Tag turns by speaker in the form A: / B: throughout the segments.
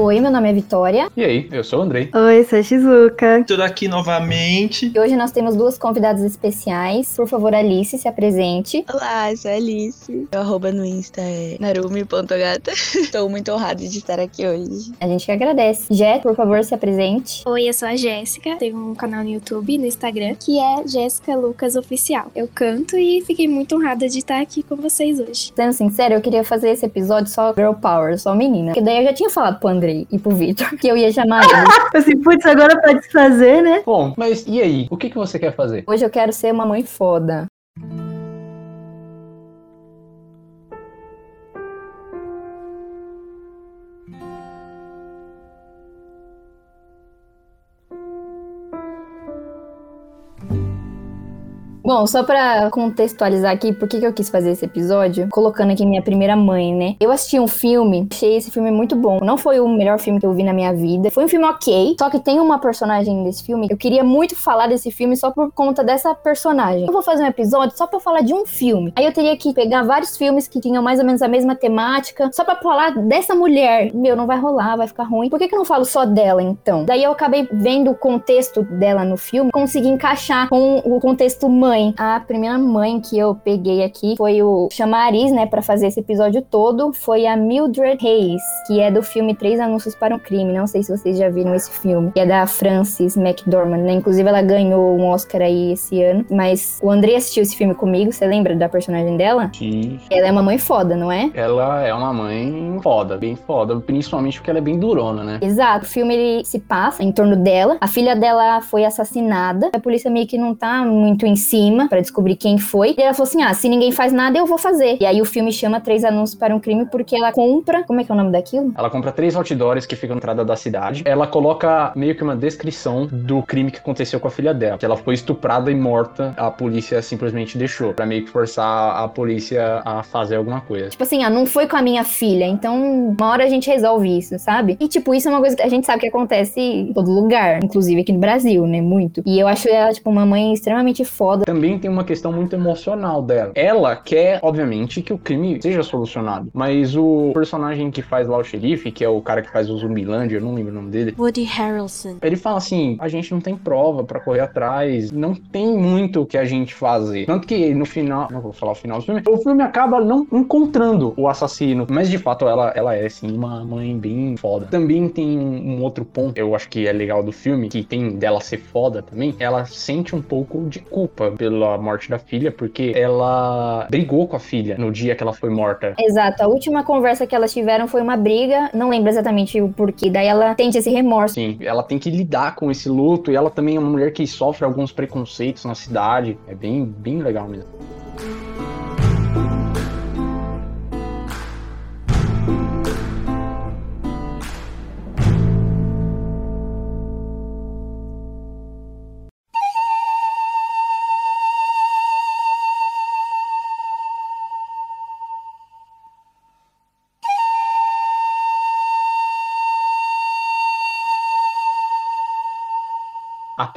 A: Oi, meu nome é Vitória.
B: E aí, eu sou o Andrei.
C: Oi, sou a Shizuka.
D: Tudo aqui novamente.
A: E hoje nós temos duas convidadas especiais. Por favor, Alice, se apresente.
E: Olá, sou a Alice. Meu arroba no Insta é narumi.gata. Estou muito honrada de estar aqui hoje.
A: A gente que agradece. Jé, por favor, se apresente.
F: Oi, eu sou a Jéssica. Tenho um canal no YouTube e no Instagram que é Jéssica Lucas Oficial. Eu canto e fiquei muito honrada de estar aqui com vocês hoje.
A: Sendo sincero, eu queria fazer esse episódio só girl power, só menina. Porque daí eu já tinha falado pro Andrei e pro Vitor que eu ia chamar eles.
C: Assim, putz, agora pode fazer, né?
B: Bom, mas e aí? O que, que você quer fazer?
A: Hoje eu quero ser uma mãe foda. Bom, só pra contextualizar aqui por que que eu quis fazer esse episódio, colocando aqui minha primeira mãe, né? Eu assisti um filme, achei esse filme muito bom. Não foi o melhor filme que eu vi na minha vida. Foi um filme ok, só que tem uma personagem desse filme. Eu queria muito falar desse filme só por conta dessa personagem. Eu vou fazer um episódio só pra falar de um filme. Aí eu teria que pegar vários filmes que tinham mais ou menos a mesma temática, só pra falar dessa mulher. Meu, não vai rolar, vai ficar ruim. Por que que eu não falo só dela, então? Daí eu acabei vendo o contexto dela no filme, consegui encaixar com o contexto mãe. A primeira mãe que eu peguei aqui foi o chamariz, né, para fazer esse episódio todo, foi a Mildred Hayes, que é do filme Três Anúncios para um Crime. Não sei se vocês já viram esse filme, que é da Frances McDormand, né? Inclusive ela ganhou um Oscar aí esse ano. Mas o André assistiu esse filme comigo, você lembra da personagem dela?
B: Sim.
A: Ela é uma mãe foda, não é?
B: Ela é uma mãe foda, bem foda, principalmente porque ela é bem durona, né?
A: Exato. O filme ele se passa em torno dela. A filha dela foi assassinada. A polícia meio que não tá muito em cima para descobrir quem foi. E ela falou assim: ah, se ninguém faz nada, eu vou fazer. E aí o filme chama Três Anúncios para um Crime porque ela compra. Como é que é o nome daquilo?
B: Ela compra três outdoors que ficam na entrada da cidade. Ela coloca meio que uma descrição do crime que aconteceu com a filha dela. Que ela foi estuprada e morta. A polícia simplesmente deixou. Pra meio que forçar a polícia a fazer alguma coisa.
A: Tipo assim, ah, não foi com a minha filha. Então, uma hora a gente resolve isso, sabe? E, tipo, isso é uma coisa que a gente sabe que acontece em todo lugar. Inclusive aqui no Brasil, né? Muito. E eu acho ela, tipo, uma mãe extremamente foda.
B: Também tem uma questão muito emocional dela. Ela quer, obviamente, que o crime seja solucionado. Mas o personagem que faz lá o xerife, que é o cara que faz o Zumbilândia, eu não lembro o nome dele.
F: Woody Harrelson.
B: Ele fala assim: a gente não tem prova pra correr atrás, não tem muito o que a gente fazer. Tanto que no final, não vou falar o final do filme, o filme acaba não encontrando o assassino. Mas de fato ela, ela é sim uma mãe bem foda. Também tem um, outro ponto, eu acho que é legal do filme, que tem dela ser foda também. Ela sente um pouco de culpa pela morte da filha, porque ela brigou com a filha no dia que ela foi morta.
A: Exato. A última conversa que elas tiveram foi uma briga. Não lembro exatamente o porquê. Daí ela sente esse remorso.
B: Sim, ela tem que lidar com esse luto e ela também é uma mulher que sofre alguns preconceitos na cidade. É bem, bem legal mesmo.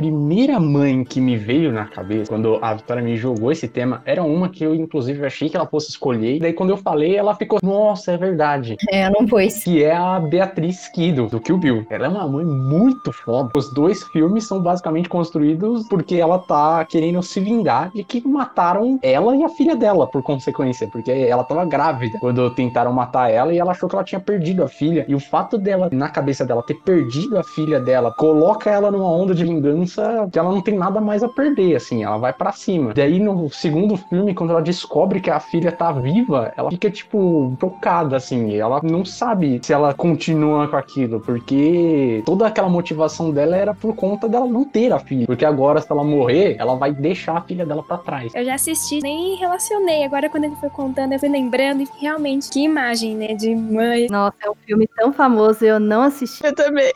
B: Primeira mãe que me veio na cabeça quando a Vitória me jogou esse tema era uma que eu, inclusive, achei que ela fosse escolher. E daí, quando eu falei, ela ficou, nossa, é verdade.
A: É, não pôs.
B: Que é a Beatriz Kido, do Kill Bill. Ela é uma mãe muito foda. Os dois filmes são basicamente construídos porque ela tá querendo se vingar de que mataram ela e a filha dela, por consequência. Porque ela tava grávida quando tentaram matar ela e ela achou que ela tinha perdido a filha. E o fato dela, na cabeça dela, ter perdido a filha dela, coloca ela numa onda de vingança que ela não tem nada mais a perder, assim, ela vai para cima. Daí no segundo filme, quando ela descobre que a filha tá viva, ela fica, tipo, tocada, assim, ela não sabe se ela continua com aquilo, porque toda aquela motivação dela era por conta dela não ter a filha, porque agora, se ela morrer, ela vai deixar a filha dela para trás.
F: Eu já assisti, nem relacionei. Agora, quando ele foi contando, eu fui lembrando e realmente, que imagem, né, de mãe.
C: Nossa, é um filme tão famoso e eu não assisti.
E: Eu também.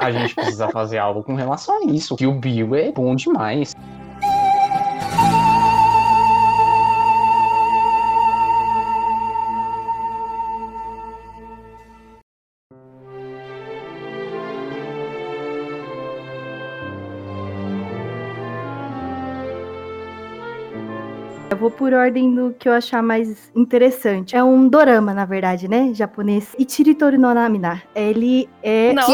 B: A gente precisa fazer algo com relação a isso, que o Bill é bom demais.
C: Eu vou por ordem do que eu achar mais interessante. É um dorama, na verdade, né? Japonês. Ichiritori no Namina. Ele é
F: Nossa,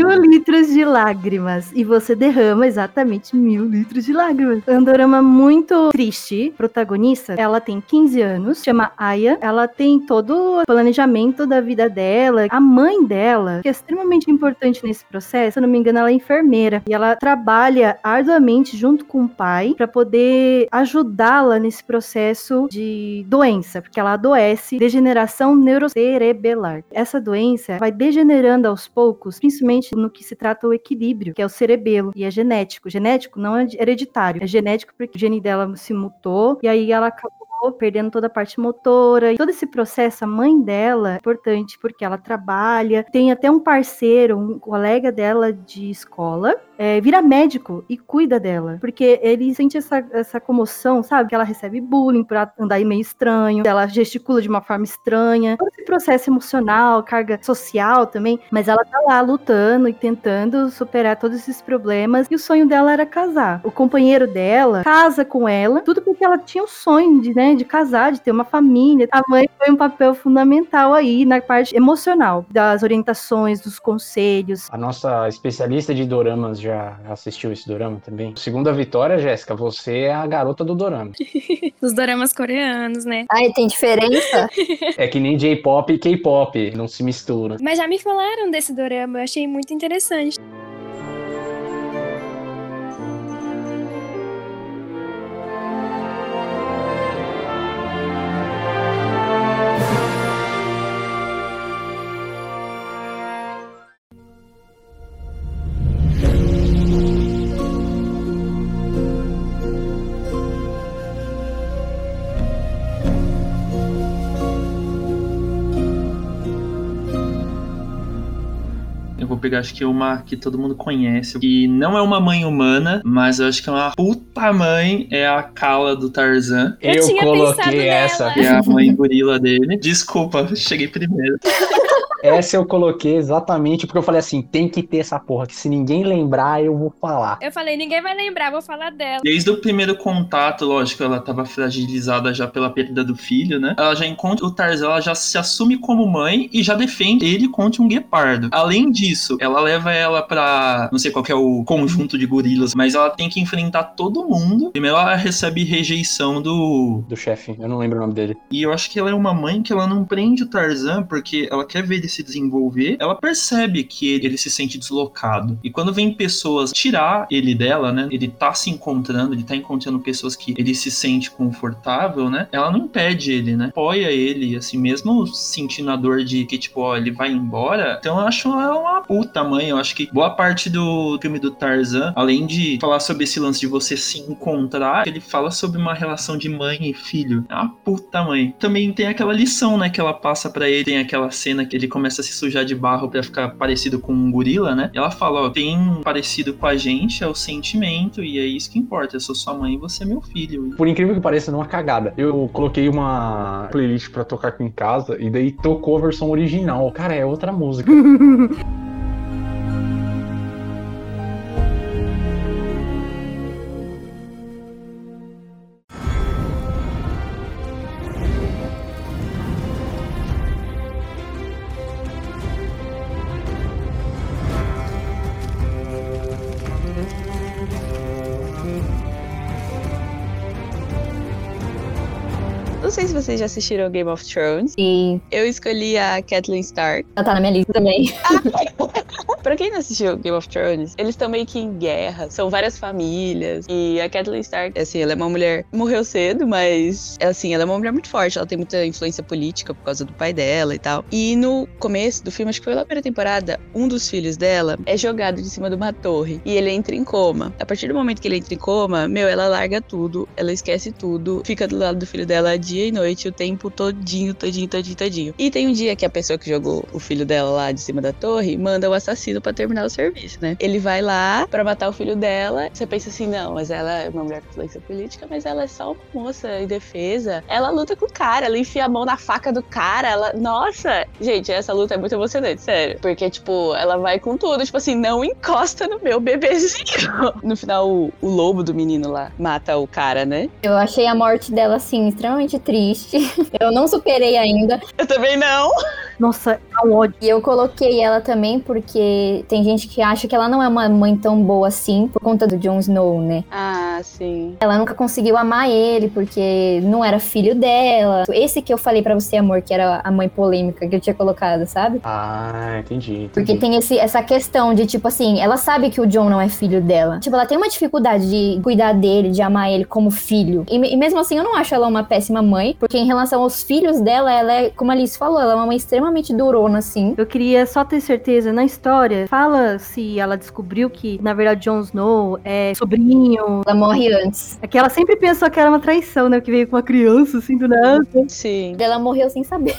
C: mil litros de lágrimas. E você derrama exatamente mil litros de lágrimas. É um dorama muito triste. Protagonista, ela tem 15 anos, chama Aya. Ela tem todo o planejamento da vida dela. A mãe dela, que é extremamente importante nesse processo, se eu não me engano, ela é enfermeira. E ela trabalha arduamente junto com o pai para poder ajudá-la nesse processo de doença, porque ela adoece degeneração neurocerebelar. Essa doença vai degenerando aos poucos, principalmente no que se trata o equilíbrio, que é o cerebelo, e é genético. Genético não é hereditário, é genético porque o gene dela se mutou e aí ela acabou perdendo toda a parte motora. E todo esse processo, a mãe dela é importante porque ela trabalha, tem até um parceiro, um colega dela de escola, é, vira médico e cuida dela. Porque ele sente essa, essa comoção, sabe? Que ela recebe bullying por andar meio estranho, ela gesticula de uma forma estranha. Todo esse processo emocional, carga social também. Mas ela tá lá lutando e tentando superar todos esses problemas. E o sonho dela era casar. O companheiro dela casa com ela, tudo porque ela tinha o sonho de, né, de casar, de ter uma família. A mãe foi um papel fundamental aí na parte emocional, das orientações, dos conselhos.
B: A nossa especialista de doramas já assistiu esse dorama também. Segunda vitória, Jéssica, você é a garota do dorama.
F: os doramas coreanos, né?
A: Ai, tem diferença?
B: É que nem J-pop e K-pop, não se misturam.
F: Mas já me falaram desse dorama, eu achei muito interessante.
D: Pegar, acho que uma que todo mundo conhece. Que não é uma mãe humana, mas eu acho que é uma puta mãe. É a Kala do Tarzan.
F: Eu
B: Eu, coloquei essa.
F: nela.
D: Que é a mãe gorila dele. Desculpa, cheguei primeiro.
B: Essa eu coloquei exatamente porque eu falei assim: tem que ter essa porra, que se ninguém lembrar, eu vou falar.
F: Eu falei, ninguém vai lembrar, vou falar dela.
D: Desde o primeiro contato, lógico, ela tava fragilizada já pela perda do filho, né? Ela já encontra o Tarzan, ela já se assume como mãe e já defende ele contra um guepardo. Além disso, ela leva ela pra. Não sei qual que é o conjunto de gorilas, mas ela tem que enfrentar todo mundo. Primeiro ela recebe rejeição do.
B: Do chefe, eu não lembro o nome dele.
D: E eu acho que ela é uma mãe que ela não prende o Tarzan porque ela quer ver ele se desenvolver. Ela percebe que ele, ele se sente deslocado. E quando vem pessoas tirar ele dela, né? Ele tá se encontrando, ele tá encontrando pessoas que ele se sente confortável, né? Ela não impede ele, né? Apoia ele, assim, mesmo sentindo a dor de que, tipo, ó, ele vai embora. Então eu acho ela uma puta mãe. Eu acho que boa parte do filme do Tarzan, além de falar sobre esse lance de você se encontrar, ele fala sobre uma relação de mãe e filho. É uma puta mãe. Também tem aquela lição, né, que ela passa pra ele. Tem aquela cena que ele começa a se sujar de barro pra ficar parecido com um gorila, né? E ela fala, ó, tem parecido com a gente, é o sentimento, e é isso que importa. Eu sou sua mãe e você é meu filho.
B: Por incrível que pareça, não é uma cagada. Eu coloquei uma playlist pra tocar aqui em casa e daí tocou a versão original. Cara, é outra música.
E: vocês já assistiram Game of Thrones.
A: Sim,
E: Eu escolhi a Kathleen Stark.
A: ela tá na minha lista também.
E: Pra quem não assistiu Game of Thrones, eles estão meio que em guerra. São várias famílias. E a Kathleen Stark, assim, ela é uma mulher. Morreu cedo, mas. Assim, ela é uma mulher muito forte. Ela tem muita influência política por causa do pai dela e tal. E no começo do filme, acho que foi lá na primeira temporada, um dos filhos dela é jogado de cima de uma torre. E ele entra em coma. A partir do momento que ele entra em coma, meu, ela larga tudo. Ela esquece tudo. Fica do lado do filho dela dia e noite, o tempo todinho, todinho, todinho, todinho. E tem um dia que a pessoa que jogou o filho dela lá de cima da torre manda o assassino pra terminar o serviço, né? Ele vai lá pra matar o filho dela. Você pensa assim, não, mas ela é uma mulher com influência política, mas ela é só uma moça indefesa. Ela luta com o cara, ela enfia a mão na faca do cara, ela. Nossa! Gente, essa luta é muito emocionante, sério. Porque, tipo, ela vai com tudo. Tipo assim, não encosta no meu bebezinho. No final, o, o lobo do menino lá mata o cara, né?
A: Eu achei a morte dela, assim, extremamente triste. Eu não superei ainda.
E: Eu também não.
C: Nossa, é um ódio.
A: E eu coloquei ela também porque tem gente que acha que ela não é uma mãe tão boa assim por conta do Jon Snow, né?
E: Ah, sim.
A: Ela nunca conseguiu amar ele porque não era filho dela. Esse que eu falei pra você, amor, que era a mãe polêmica que eu tinha colocado, sabe?
B: Ah, entendi. entendi.
A: Porque tem esse, essa questão de, tipo assim, ela sabe que o John não é filho dela. Tipo, ela tem uma dificuldade de cuidar dele, de amar ele como filho. E, e mesmo assim, eu não acho ela uma péssima mãe, porque em relação aos filhos dela, ela é, como a Alice falou, ela é uma mãe extremamente durona, assim.
C: Eu queria só ter certeza na história. Fala se ela descobriu que, na verdade, Jon Snow é sobrinho.
A: Ela morre antes.
C: É que ela sempre pensou que era uma traição, né? Que veio com uma criança, assim, do nada.
E: Sim.
A: Ela morreu sem saber.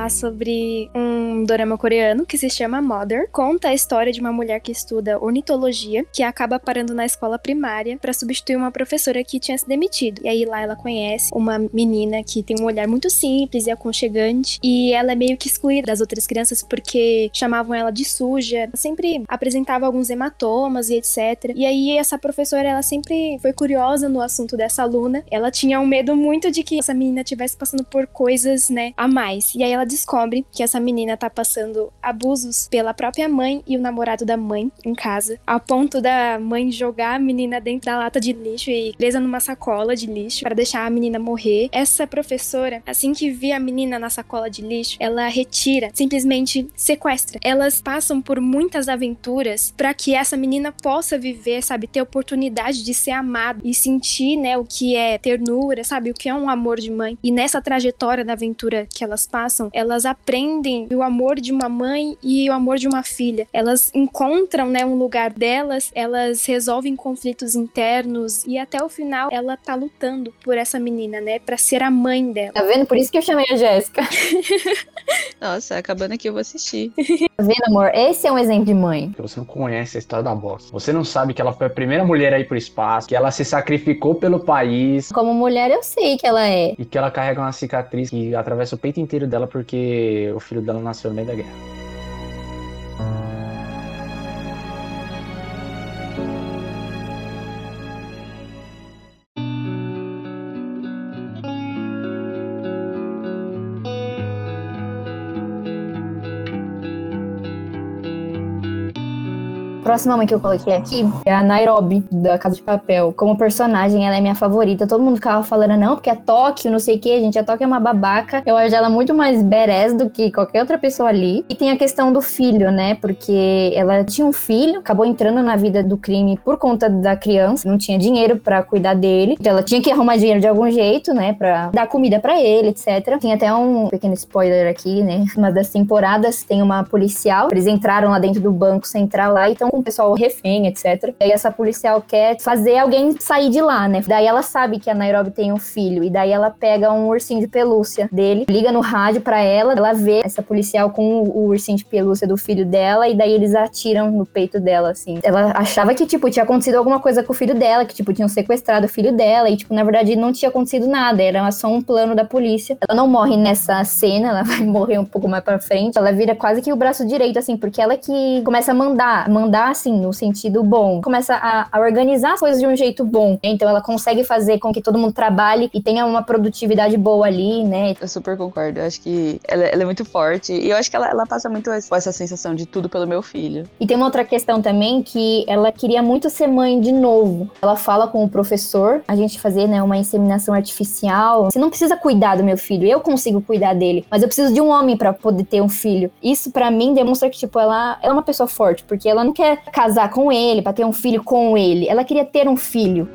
F: Falar sobre um dorama coreano que se chama Mother. Conta a história de uma mulher que estuda ornitologia, que acaba parando na escola primária para substituir uma professora que tinha se demitido. E aí lá ela conhece uma menina que tem um olhar muito simples e aconchegante, e ela é meio que excluída das outras crianças porque chamavam ela de suja, Ela sempre apresentava alguns hematomas e etc. E aí essa professora, ela sempre foi curiosa no assunto dessa aluna. Ela tinha um medo muito de que essa menina estivesse passando por coisas, né, a mais. E aí ela descobre que essa menina tá passando abusos pela própria mãe e o namorado da mãe em casa, ao ponto da mãe jogar a menina dentro da lata de lixo e presa numa sacola de lixo para deixar a menina morrer. Essa professora, assim que vê a menina na sacola de lixo, ela retira, simplesmente sequestra. Elas passam por muitas aventuras para que essa menina possa viver, sabe, ter oportunidade de ser amada e sentir, né, o que é ternura, sabe, o que é um amor de mãe. E nessa trajetória da aventura que elas passam, elas aprendem o amor de uma mãe e o amor de uma filha. Elas encontram, né, um lugar delas, elas resolvem conflitos internos e até o final ela tá lutando por essa menina, né, para ser a mãe dela.
A: Tá vendo? Por isso que eu chamei a Jéssica.
E: Nossa, acabando aqui eu vou assistir.
A: Tá vendo, amor? Esse é um exemplo de mãe.
B: Porque Você não conhece a história da bosta. Você não sabe que ela foi a primeira mulher a ir pro espaço, que ela se sacrificou pelo país
A: Como mulher, eu sei que ela é.
B: e que ela carrega uma cicatriz que atravessa o peito inteiro dela porque o filho dela nasceu no meio da
A: Próxima mãe que eu coloquei aqui é a Nairobi, da Casa de Papel. Como personagem, ela é minha favorita. Todo mundo ficava falando, não, porque é Tóquio, não sei o que, gente. A Tóquio é uma babaca. Eu acho ela muito mais badass do que qualquer outra pessoa ali. E tem a questão do filho, né? Porque ela tinha um filho, acabou entrando na vida do crime por conta da criança, não tinha dinheiro pra cuidar dele. Então ela tinha que arrumar dinheiro de algum jeito, né? Pra dar comida pra ele, etc. Tem até um pequeno spoiler aqui, né? Uma das temporadas tem uma policial. Eles entraram lá dentro do banco central lá e estão o pessoal refém, etc. E aí essa policial quer fazer alguém sair de lá, né? Daí ela sabe que a Nairobi tem um filho. E daí ela pega um ursinho de pelúcia dele, liga no rádio pra ela. Ela vê essa policial com o, ursinho de pelúcia do filho dela. E daí eles atiram no peito dela, assim. Ela achava que, tipo, tinha acontecido alguma coisa com o filho dela, que, tipo, tinham sequestrado o filho dela. E, tipo, na verdade não tinha acontecido nada. Era só um plano da polícia. Ela não morre nessa cena, ela vai morrer um pouco mais pra frente. Ela vira quase que o braço direito, assim, porque ela que começa a mandar, mandar assim, no sentido bom. Começa a, a organizar as coisas de um jeito bom. Então ela consegue fazer com que todo mundo trabalhe e tenha uma produtividade boa ali, né?
E: Eu super concordo. Eu acho que ela, ela é muito forte. E eu acho que ela, ela passa muito essa, essa sensação de tudo pelo meu filho.
A: E tem uma outra questão também que ela queria muito ser mãe de novo. Ela fala com o professor, a gente fazer, né, uma inseminação artificial. Você não precisa cuidar do meu filho, eu consigo cuidar dele, mas eu preciso de um homem pra poder ter um filho. Isso pra mim demonstra que tipo ela, ela é uma pessoa forte, porque ela não quer casar com ele pra ter um filho com ele. Ela queria ter um filho.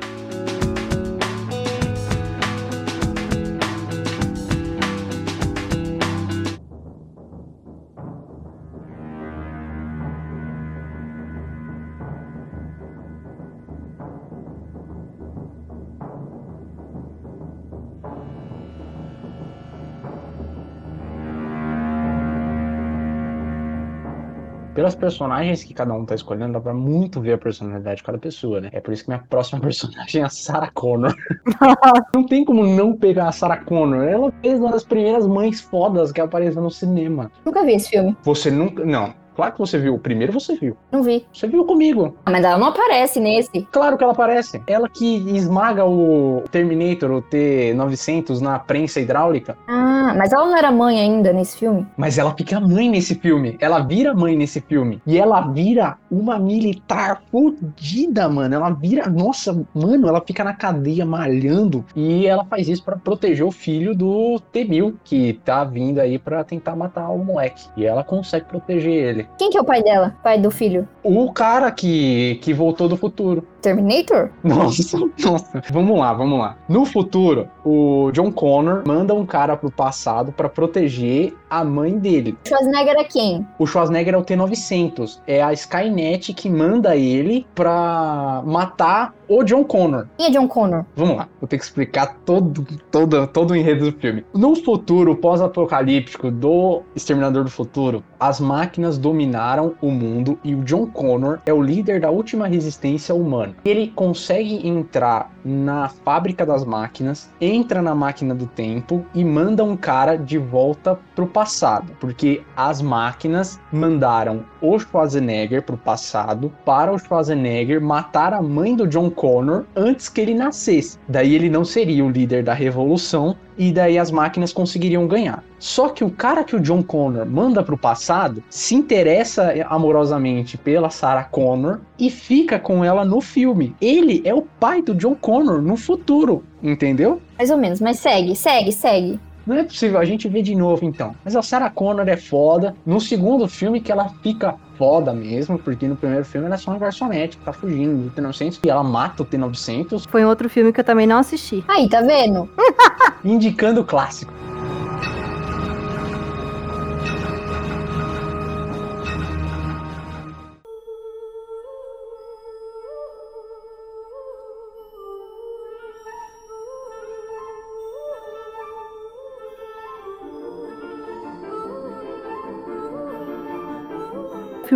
B: Personagens que cada um tá escolhendo, dá pra muito ver a personalidade de cada pessoa, né? É por isso que minha próxima personagem é a Sarah Connor. não tem como não pegar a Sarah Connor. Ela fez uma das primeiras mães fodas que apareceu no cinema.
A: Nunca vi esse filme.
B: Você nunca. Não. Claro que você viu. O primeiro você viu.
A: Não vi.
B: Você viu comigo.
A: Ah, mas ela não aparece nesse.
B: Claro que ela aparece. Ela que esmaga o Terminator, o T-900, na prensa hidráulica.
A: Ah, mas ela não era mãe ainda nesse filme?
B: Mas ela fica mãe nesse filme. Ela vira mãe nesse filme. E ela vira uma militar fodida, mano. Ela vira. Nossa, mano, ela fica na cadeia malhando. E ela faz isso pra proteger o filho do T-1000, que tá vindo aí pra tentar matar o moleque. E ela consegue proteger ele.
A: Quem que é o pai dela? Pai do filho?
B: O cara que, que voltou do futuro.
A: Terminator?
B: Nossa, nossa. Vamos lá, vamos lá. No futuro, o John Connor manda um cara pro passado pra proteger a mãe dele.
A: Schwarzenegger é quem?
B: O Schwarzenegger é o T-900. É a Skynet que manda ele pra matar o John Connor.
A: Quem é John Connor?
B: Vamos lá, vou ter que explicar todo, todo, todo o enredo do filme. No futuro pós-apocalíptico do Exterminador do Futuro, as máquinas dominaram o mundo e o John Connor é o líder da última resistência humana. Ele consegue entrar na fábrica das máquinas, entra na máquina do tempo e manda um cara de volta pro passado, porque as máquinas mandaram o Schwarzenegger pro passado para o Schwarzenegger matar a mãe do John Connor antes que ele nascesse. Daí ele não seria o líder da revolução e daí as máquinas conseguiriam ganhar. Só que o cara que o John Connor manda pro passado se interessa amorosamente pela Sarah Connor e fica com ela no filme. Ele é o pai do John Connor no futuro, entendeu?
A: Mais ou menos, mas segue, segue, segue.
B: Não é possível, a gente vê de novo então. Mas a Sarah Connor é foda. No segundo filme que ela fica foda mesmo, porque no primeiro filme ela é só uma garçonete que tá fugindo do T-900 e ela mata o T-900,
C: Foi um outro filme que eu também não assisti.
A: Aí, tá vendo?
B: indicando o clássico.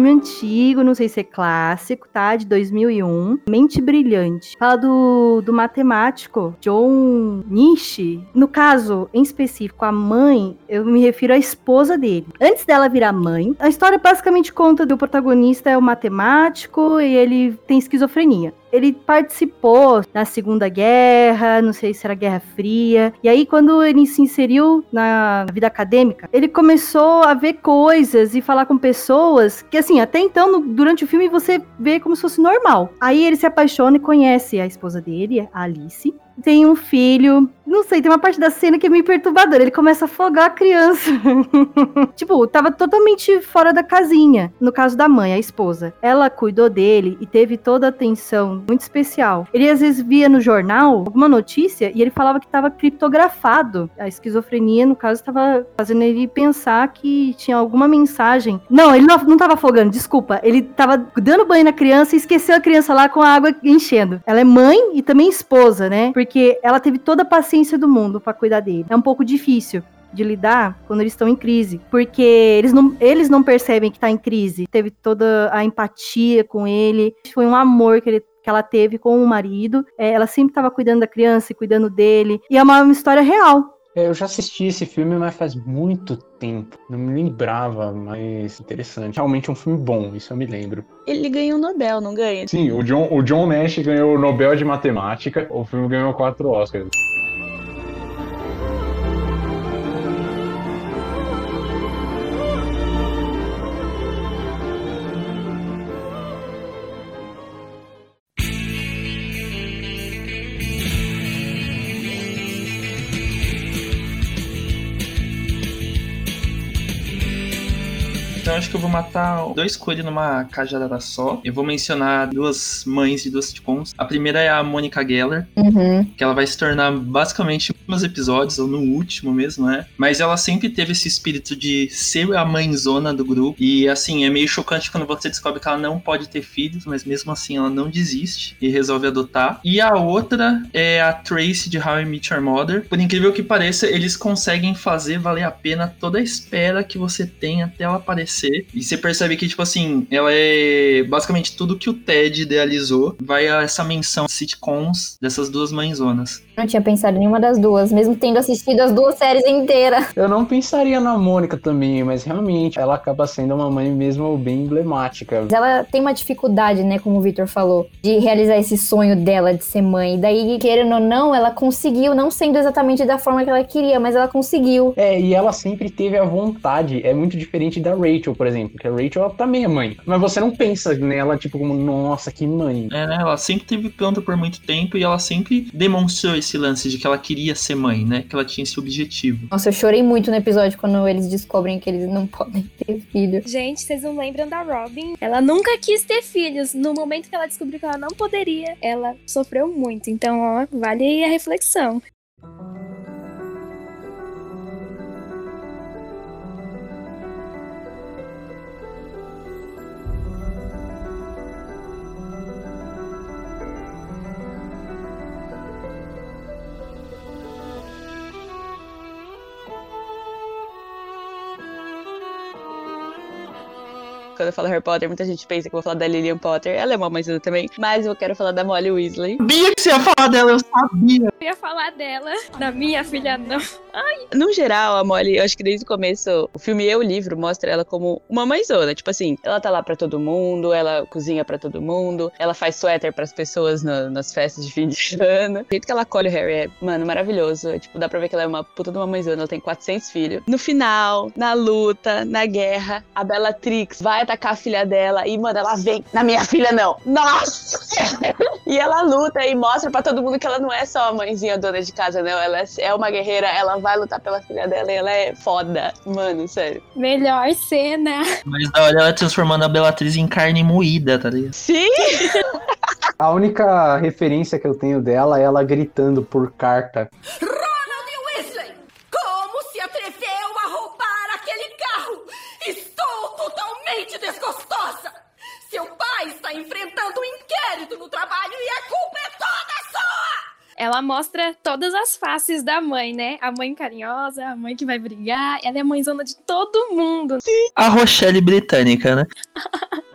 C: Filme antigo, não sei se é clássico, tá? De 2001. Mente Brilhante. Fala do, do matemático John Nishi. No caso, em específico, a mãe, eu me refiro à esposa dele. Antes dela virar mãe, a história basicamente conta do protagonista é o matemático e ele tem esquizofrenia. Ele participou na Segunda Guerra, não sei se era Guerra Fria. E aí, quando ele se inseriu na vida acadêmica, ele começou a ver coisas e falar com pessoas que, assim, até então, no- durante o filme, você vê como se fosse normal. Aí ele se apaixona e conhece a esposa dele, a Alice. Tem um filho. Não sei, tem uma parte da cena que é meio perturbadora. Ele começa a afogar a criança. tipo, tava totalmente fora da casinha. No caso da mãe, a esposa. Ela cuidou dele e teve toda a atenção muito especial. Ele às vezes via no jornal alguma notícia e ele falava que tava criptografado. A esquizofrenia, no caso, tava fazendo ele pensar que tinha alguma mensagem. Não, ele não, não tava afogando, desculpa. Ele tava dando banho na criança e esqueceu a criança lá com a água enchendo. Ela é mãe e também esposa, né? Porque ela teve toda a paciência do mundo pra cuidar dele. É um pouco difícil de lidar quando eles estão em crise, porque eles não, eles não percebem que tá em crise. Teve toda a empatia com ele, foi um amor que ele que ela teve com o marido. É, ela sempre estava cuidando da criança e cuidando dele. E é uma, uma história real.
B: É, eu já assisti esse filme, mas faz muito tempo. Não me lembrava, mas interessante. Realmente é um filme bom, isso eu me lembro.
E: Ele ganhou o Nobel, não ganha?
B: Sim, o John, o John Nash ganhou o Nobel de Matemática. O filme ganhou quatro Oscars.
D: Acho que eu vou matar dois coelhos numa cajadada só. Eu vou mencionar duas mães de duas sitcoms. A primeira é a Mônica Geller,
A: Uhum.
D: que ela vai se tornar basicamente nos episódios, ou no último mesmo, né? Mas ela sempre teve esse espírito de ser a mãezona do grupo. E assim, é meio chocante quando você descobre que ela não pode ter filhos, mas mesmo assim ela não desiste e resolve adotar. E a outra é a Tracy de How I Met Your Mother. Por incrível que pareça, eles conseguem fazer valer a pena toda a espera que você tem até ela aparecer E você percebe que, tipo assim, ela é basicamente tudo que o Ted idealizou. Vai a essa menção sitcoms dessas duas mãezonas.
A: Não tinha pensado em nenhuma das duas, mesmo tendo assistido as duas séries inteiras.
B: Eu não pensaria na Mônica também, mas realmente ela acaba sendo uma mãe mesmo bem emblemática.
A: Ela tem uma dificuldade, né, como o Victor falou, de realizar esse sonho dela de ser mãe. E daí, querendo ou não, ela conseguiu, não sendo exatamente da forma que ela queria, mas ela conseguiu.
B: É, e ela sempre teve a vontade. É muito diferente da Rachel, por exemplo, que a Rachel ela também é mãe. Mas você não pensa nela, tipo, como, nossa, que mãe.
D: É, né? Ela sempre teve planta por muito tempo e ela sempre demonstrou esse lance de que ela queria ser mãe, né? Que ela tinha esse objetivo.
A: Nossa, eu chorei muito no episódio quando eles descobrem que eles não podem ter filho.
F: Gente, vocês não lembram da Robin? Ela nunca quis ter filhos. No momento que ela descobriu que ela não poderia, ela sofreu muito. Então, ó, vale aí a reflexão.
E: Quando eu falo Harry Potter, muita gente pensa que eu vou falar da Lillian Potter. Ela é uma mãezona também. Mas eu quero falar da Molly Weasley.
D: Sabia que você ia falar dela, eu sabia.
F: Eu ia falar dela, da minha filha não.
E: No geral, a Molly, eu acho que desde o começo, o filme e o livro mostra ela como uma mãezona. Tipo assim, ela tá lá pra todo mundo, ela cozinha pra todo mundo, ela faz suéter pras pessoas na- nas festas de fim de ano. O jeito que ela acolhe o Harry é, mano, maravilhoso. É, tipo, dá pra ver que ela é uma puta de uma mãezona, ela tem 400 filhos. No final, na luta, na guerra, a Bellatrix vai atacar a filha dela e, mano, ela vem. Na minha filha, não. Nossa! e ela luta e mostra pra todo mundo que ela não é só a mãezinha dona de casa, não. Ela é- é uma guerreira, ela vai lutar pela filha dela e ela é foda. Mano, sério.
F: Melhor cena.
D: Mas da hora ela transformando a Bellatrix em carne moída, tá ligado?
E: Sim!
B: A única referência que eu tenho dela é ela gritando por carta.
G: Ronald Weasley! Como se atreveu a roubar aquele carro? Estou totalmente desgostosa! Seu pai está enfrentando um inquérito no trabalho e a culpa é toda sua!
F: Ela mostra todas as faces da mãe, né? A mãe carinhosa, a mãe que vai brigar. Ela é mãezona de todo mundo.
D: A Rochelle britânica, né?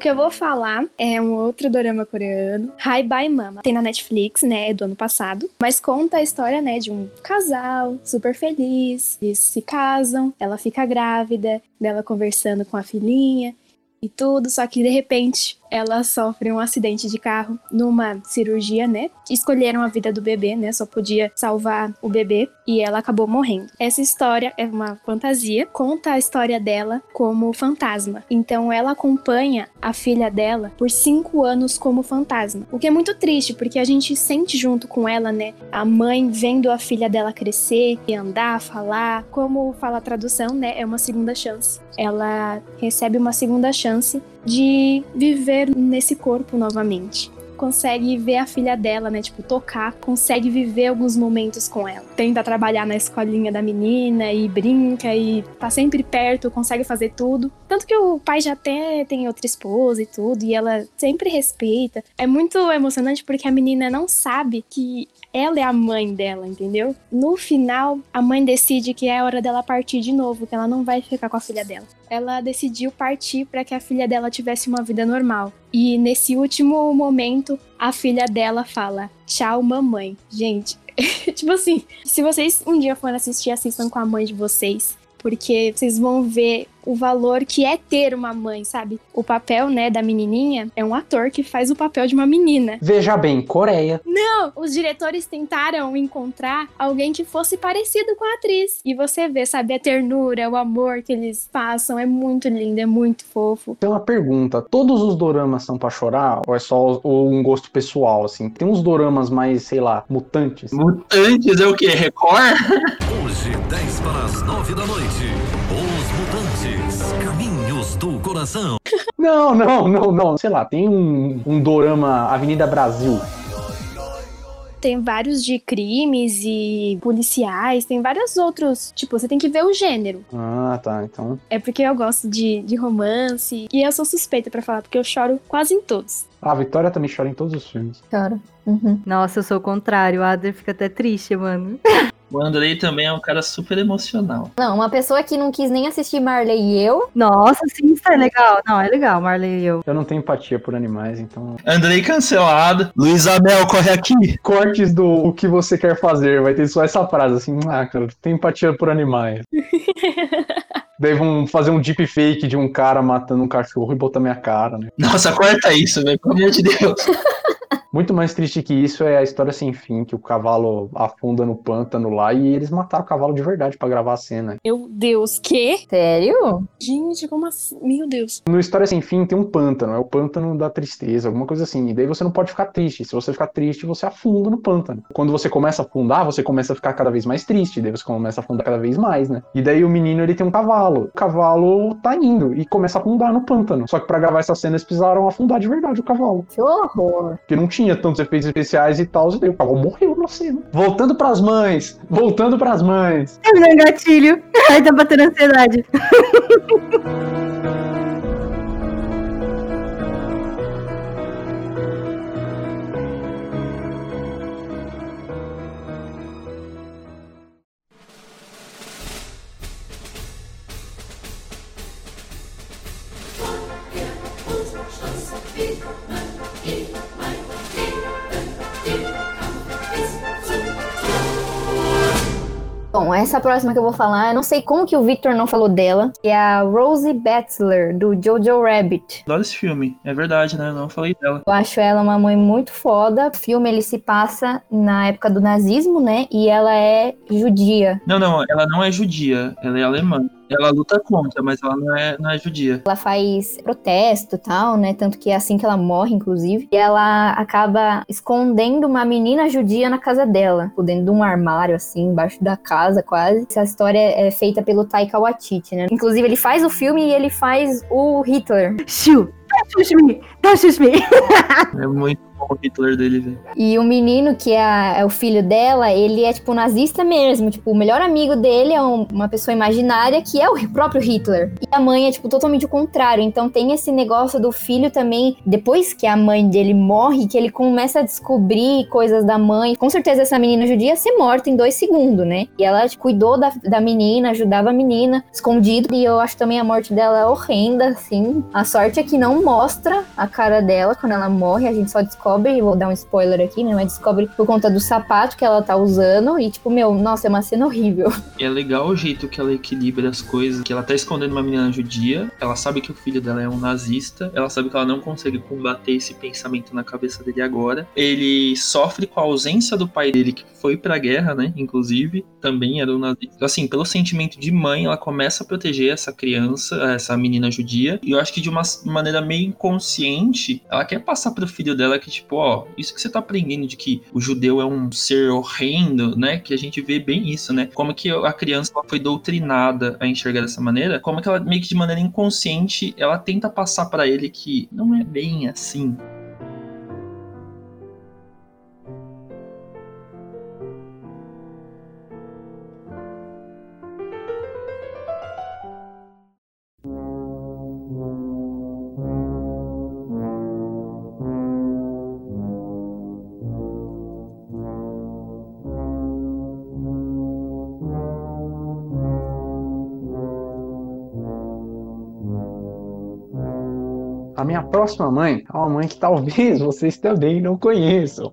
F: que eu vou falar é um outro dorama coreano, Hi Bye Mama. Tem na Netflix, né, é do ano passado, mas conta a história, né, de um casal super feliz. Eles se casam, ela fica grávida, dela conversando com a filhinha e tudo, só que de repente ela sofre um acidente de carro numa cirurgia, né? Escolheram a vida do bebê, né? Só podia salvar o bebê e ela acabou morrendo. Essa história é uma fantasia, conta a história dela como fantasma. Então ela acompanha a filha dela por cinco anos como fantasma. O que é muito triste, porque a gente sente junto com ela, né? A mãe vendo a filha dela crescer e andar, falar. Como fala a tradução, né? É uma segunda chance. Ela recebe uma segunda chance de viver nesse corpo novamente. Consegue ver a filha dela, né? Tipo, tocar, consegue viver alguns momentos com ela. Tenta trabalhar na escolinha da menina e brinca e tá sempre perto, consegue fazer tudo. Tanto que o pai já até tem outra esposa e tudo, e ela sempre respeita. É muito emocionante porque a menina não sabe que ela é a mãe dela, entendeu? No final, a mãe decide que é hora dela partir de novo, que ela não vai ficar com a filha dela. Ela decidiu partir para que a filha dela tivesse uma vida normal. E nesse último momento, a filha dela fala: "Tchau, mamãe". Gente, tipo assim, se vocês um dia forem assistir, assistam com a mãe de vocês, porque vocês vão ver o valor que é ter uma mãe, sabe? O papel, né, da menininha é um ator que faz o papel de uma menina.
B: Veja bem, Coreia.
F: Não, os diretores tentaram encontrar alguém que fosse parecido com a atriz. E você vê, sabe, a ternura, o amor que eles passam, é muito lindo, é muito fofo.
B: Tem uma pergunta: todos os doramas são pra chorar? Ou é só ou um gosto pessoal, assim? Tem uns doramas mais, sei lá, mutantes?
D: Mutantes é o quê? Record?
H: Hoje, 10 para as 9 da noite. Caminhos do Coração.
B: Não, não, não, não. Sei lá, tem um, um dorama Avenida Brasil.
F: Tem vários de crimes e policiais, tem vários outros. Tipo, você tem que ver o gênero.
B: Ah, tá. Então.
F: É porque eu gosto de, de romance. E eu sou suspeita pra falar, porque eu choro quase em todos.
B: Ah, a Vitória também chora em todos os filmes.
A: Cara. Uhum.
C: Nossa, eu sou o contrário. O Adler fica até triste, mano.
D: O Andrei também é um cara super emocional.
A: Não, uma pessoa que não quis nem assistir Marley e eu.
C: Nossa, sim, isso é legal. Não, é legal, Marley e eu.
B: Eu não tenho empatia por animais, então.
D: Andrei cancelado. Luiz Abel, corre aqui.
B: Cortes do o que você quer fazer. Vai ter só essa frase assim. Ah, cara, tem empatia por animais. Daí vão fazer um deepfake de um cara matando um cachorro e botar minha cara, né?
D: Nossa, corta isso, velho. Pelo amor de Deus.
B: Muito mais triste que isso é a história sem fim, que o cavalo afunda no pântano lá e eles mataram o cavalo de verdade pra gravar a cena.
F: Meu Deus, que?
A: Sério?
F: Gente, como assim? Meu Deus.
B: No História Sem Fim tem um pântano, é o pântano da tristeza, alguma coisa assim. E daí você não pode ficar triste. Se você ficar triste, você afunda no pântano. Quando você começa a afundar, você começa a ficar cada vez mais triste. Daí você começa a afundar cada vez mais, né? E daí o menino ele tem um cavalo. O cavalo tá indo e começa a afundar no pântano. Só que pra gravar essa cena eles precisaram afundar de verdade o cavalo.
A: Que horror.
B: Porque não tinha tantos efeitos especiais e tal. E o cavalo morreu na cena. Voltando pras mães. Voltando pras mães.
C: É meu gatilho. Ai, tá batendo ansiedade.
A: Bom, essa próxima que eu vou falar, eu não sei como que o Victor não falou dela, que é a Rosie Batchelor, do Jojo Rabbit.
D: Adoro esse filme. É verdade, né? Eu não falei dela.
A: Eu acho ela uma mãe muito foda. O filme ele se passa na época do nazismo, né? E ela é judia.
D: Não, não, ela não é judia. Ela é alemã. Ela luta contra, mas ela não é, não é judia.
A: Ela faz protesto e tal, né? Tanto que é assim que ela morre, inclusive. E ela acaba escondendo uma menina judia na casa dela, tipo, dentro de um armário, assim, embaixo da casa, quase. Essa história é feita pelo Taika Waititi, né? Inclusive, ele faz o filme e ele faz o Hitler.
C: Shoo! Don't shush me! Don't shush me!
D: É muito o Hitler dele, velho.
A: E o menino, que é, a- é o filho dela, ele é, tipo, nazista mesmo. Tipo, o melhor amigo dele é um- uma pessoa imaginária que é o próprio Hitler. E a mãe é, tipo, totalmente o contrário. Então tem esse negócio do filho também, depois que a mãe dele morre, que ele começa a descobrir coisas da mãe. Com certeza essa menina judia ia ser morta em dois segundos, né? E ela tipo, cuidou da, da menina, ajudava a menina, escondido. E eu acho também a morte dela é horrenda, assim. A sorte é que não mostra a cara dela quando ela morre. A gente só descobre, vou dar um spoiler aqui, né? Mas descobre por conta do sapato que ela tá usando. E, tipo, meu, nossa, é uma cena horrível.
D: É legal o jeito que ela equilibra as coisas, que ela tá escondendo uma menina judia, ela sabe que o filho dela é um nazista, ela sabe que ela não consegue combater esse pensamento na cabeça dele agora. Ele sofre com a ausência do pai dele, que foi pra guerra, né, inclusive, também era um nazista. Assim, pelo sentimento de mãe, ela começa a proteger essa criança, essa menina judia, e eu acho que de uma maneira meio inconsciente, ela quer passar pro filho dela que, tipo, ó, isso que você tá aprendendo de que o judeu é um ser horrendo, né, que a gente vê bem isso, né, como que a criança foi doutrinada a enxergar dessa maneira, como que ela meio que de maneira inconsciente ela tenta passar pra ele que não é bem assim.
B: A minha próxima mãe é uma mãe que talvez vocês também não conheçam,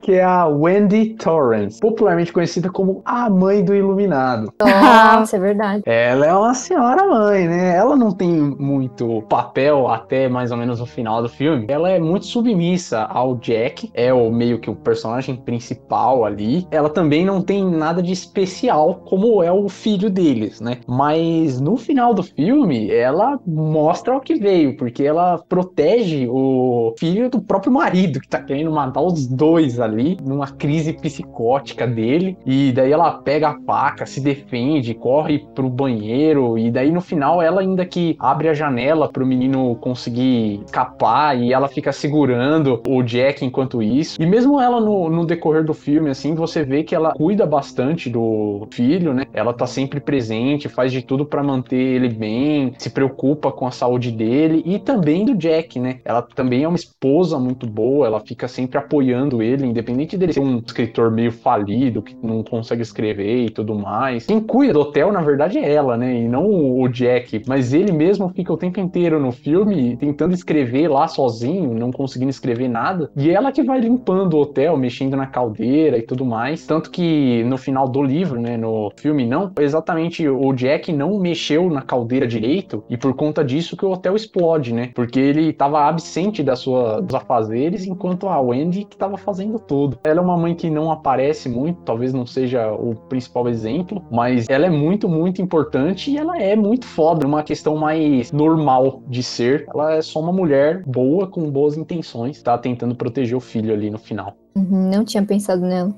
B: que é a Wendy Torrance, popularmente conhecida como a mãe do Iluminado.
A: Nossa, é verdade.
B: Ela é uma senhora mãe, né? Ela não tem muito papel até mais ou menos o final do filme. Ela é muito submissa ao Jack, é o meio que o personagem principal ali. Ela também não tem nada de especial como é o filho deles, né? Mas no final do filme, ela mostra o que veio, porque ela protege o filho do próprio marido, que tá querendo matar os dois ali, numa crise psicótica dele. E daí ela pega a faca, se defende, corre pro banheiro. E daí no final ela ainda que abre a janela pro menino conseguir escapar. E ela fica segurando o Jack enquanto isso. E mesmo ela no, no decorrer do filme, assim, você vê que ela cuida bastante do filho, né? Ela tá sempre presente, faz de tudo para manter ele bem, se preocupa com a saúde dele e também do Jack, né? Ela também é uma esposa muito boa, ela fica sempre apoiando ele, independente dele ser um escritor meio falido, que não consegue escrever e tudo mais. Quem cuida do hotel, na verdade, é ela, né? E não o Jack. Mas ele mesmo fica o tempo inteiro no filme tentando escrever lá sozinho, não conseguindo escrever nada. E ela que vai limpando o hotel, mexendo na caldeira e tudo mais. Tanto que no final do livro, né, no filme, não, exatamente o Jack não mexeu na caldeira direito e por conta disso que o hotel explode, né? Porque ele estava absente da sua, dos afazeres, enquanto a Wendy que estava fazendo tudo. Ela é uma mãe que não aparece muito, talvez não seja o principal exemplo, mas ela é muito, muito importante e ela é muito foda, uma questão mais normal de ser. Ela é só uma mulher boa, com boas intenções, tá tentando proteger o filho ali no final.
A: Uhum, não tinha pensado nela.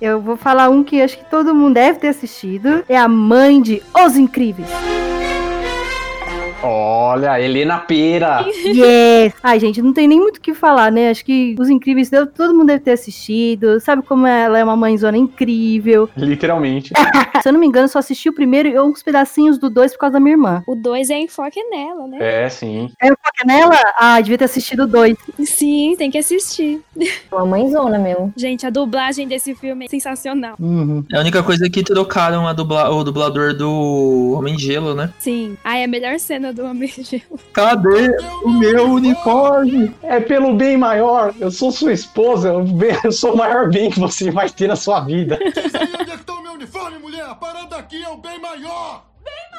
C: Eu vou falar um que acho que todo mundo deve ter assistido. É a mãe de Os Incríveis.
B: Olha, Helena Pera.
C: Yes! Ai, gente, não tem nem muito o que falar, né? Acho que Os Incríveis todo mundo deve ter assistido. Sabe como ela é uma mãezona incrível.
B: Literalmente.
C: Se eu não me engano, só assisti o primeiro e uns pedacinhos do dois por causa da minha irmã.
F: O 2 é enfoque nela, né?
B: É, sim.
C: É enfoque nela? Ah, devia ter assistido o dois.
F: Sim, tem que assistir.
A: Uma mãezona mesmo.
F: Gente, a dublagem desse filme é sensacional.
B: Uhum.
D: É a única coisa que trocaram a dubla, o dublador do Homem de Gelo, né?
F: Sim. Ai, a melhor cena do Homem de Gelo.
D: Cadê o meu unicórnio?
B: É pelo bem maior. Eu sou sua esposa. Eu sou o maior bem que você vai ter na sua vida.
I: Diz aí onde é que tá o meu uniforme, mulher? A parada aqui é o bem maior!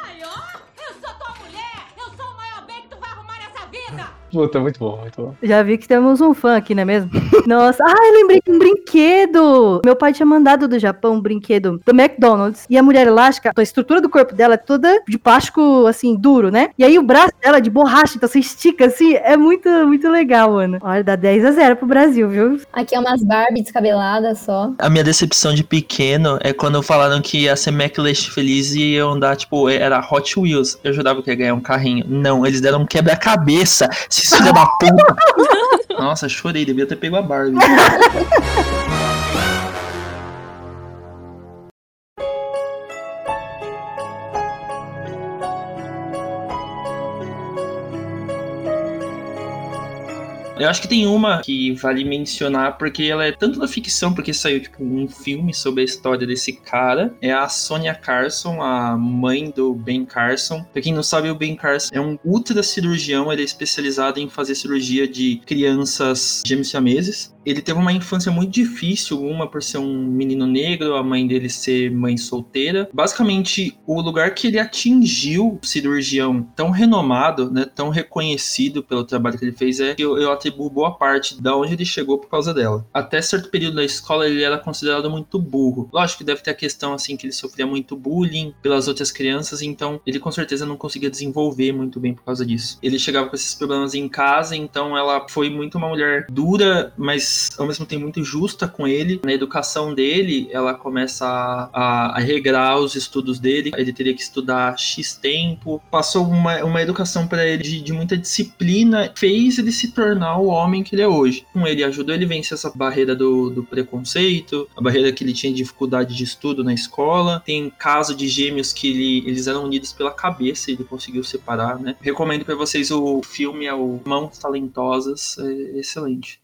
G: Maior? Eu sou tua mulher! Eu sou o maior bem que tu vai arrumar nessa vida!
B: Puta, muito bom, muito bom.
C: Já vi que temos um fã aqui, não é mesmo? Nossa, ai, lembrei de um brinquedo. Meu pai tinha mandado do Japão um brinquedo do McDonald's. E a mulher elástica, a estrutura do corpo dela é toda de plástico, assim, duro, né? E aí o braço dela é de borracha, então você estica assim. É muito, muito legal, mano. Olha, dá 10 a 0 pro Brasil, viu?
A: Aqui é umas Barbie descabeladas só.
D: A minha decepção de pequeno é quando falaram que ia ser McLeish feliz e ia andar, tipo, era Hot Wheels. Eu jurava que ia ganhar um carrinho. Não, eles deram um quebra-cabeça. Esses filha da puta. Nossa, chorei, devia ter pego a Barbie. Eu acho que tem uma que vale mencionar porque ela é tanto da ficção, porque saiu tipo um filme sobre a história desse cara. É a Sonia Carson, a mãe do Ben Carson. Pra quem não sabe, o Ben Carson é um ultra cirurgião, ele é especializado em fazer cirurgia de crianças gêmeos siameses. Ele teve uma infância muito difícil, uma por ser um menino negro, a mãe dele ser mãe solteira. Basicamente, o lugar que ele atingiu cirurgião tão renomado, né, tão reconhecido pelo trabalho que ele fez, é que eu, eu atribuo boa parte da onde ele chegou por causa dela. Até certo período da escola, ele era considerado muito burro. Lógico que deve ter a questão, assim, que ele sofria muito bullying pelas outras crianças, então ele com certeza não conseguia desenvolver muito bem por causa disso. Ele chegava com esses problemas em casa, então ela foi muito uma mulher dura, mas ao mesmo tempo muito justa com ele. Na educação dele, ela começa a, a, a regrar os estudos dele. Ele teria que estudar X tempo. Passou uma, uma educação para ele de, de muita disciplina, fez ele se tornar o homem que ele é hoje. Com ele ajudou ele a vencer essa barreira do, do preconceito, a barreira que ele tinha de dificuldade de estudo na escola. Tem caso de gêmeos que ele, eles eram unidos pela cabeça e ele conseguiu separar, né? Recomendo para vocês o filme, é o Mãos Talentosas, é excelente.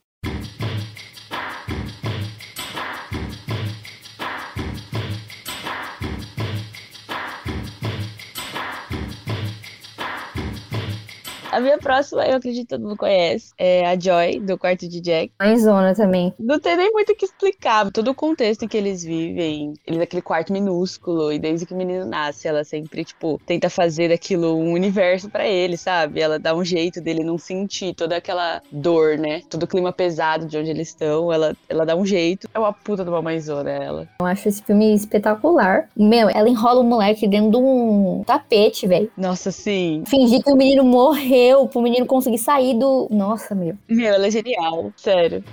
E: A minha próxima, eu acredito que todo mundo conhece, é a Joy, do quarto de Jack.
A: Mãezona também.
E: Não tem nem muito o que explicar. Todo o contexto em que eles vivem, eles naquele quarto minúsculo, e desde que o menino nasce, ela sempre, tipo, tenta fazer daquilo um universo pra ele, sabe? Ela dá um jeito dele não sentir toda aquela dor, né? Todo o clima pesado de onde eles estão, ela, ela dá um jeito. É uma puta de uma mãezona, ela.
A: Eu acho esse filme espetacular. Meu, ela enrola o moleque dentro de um tapete, velho.
E: Nossa, sim.
A: Fingir que o menino morreu, pro menino conseguir sair do. Nossa, meu.
E: Meu, ela é genial. Sério.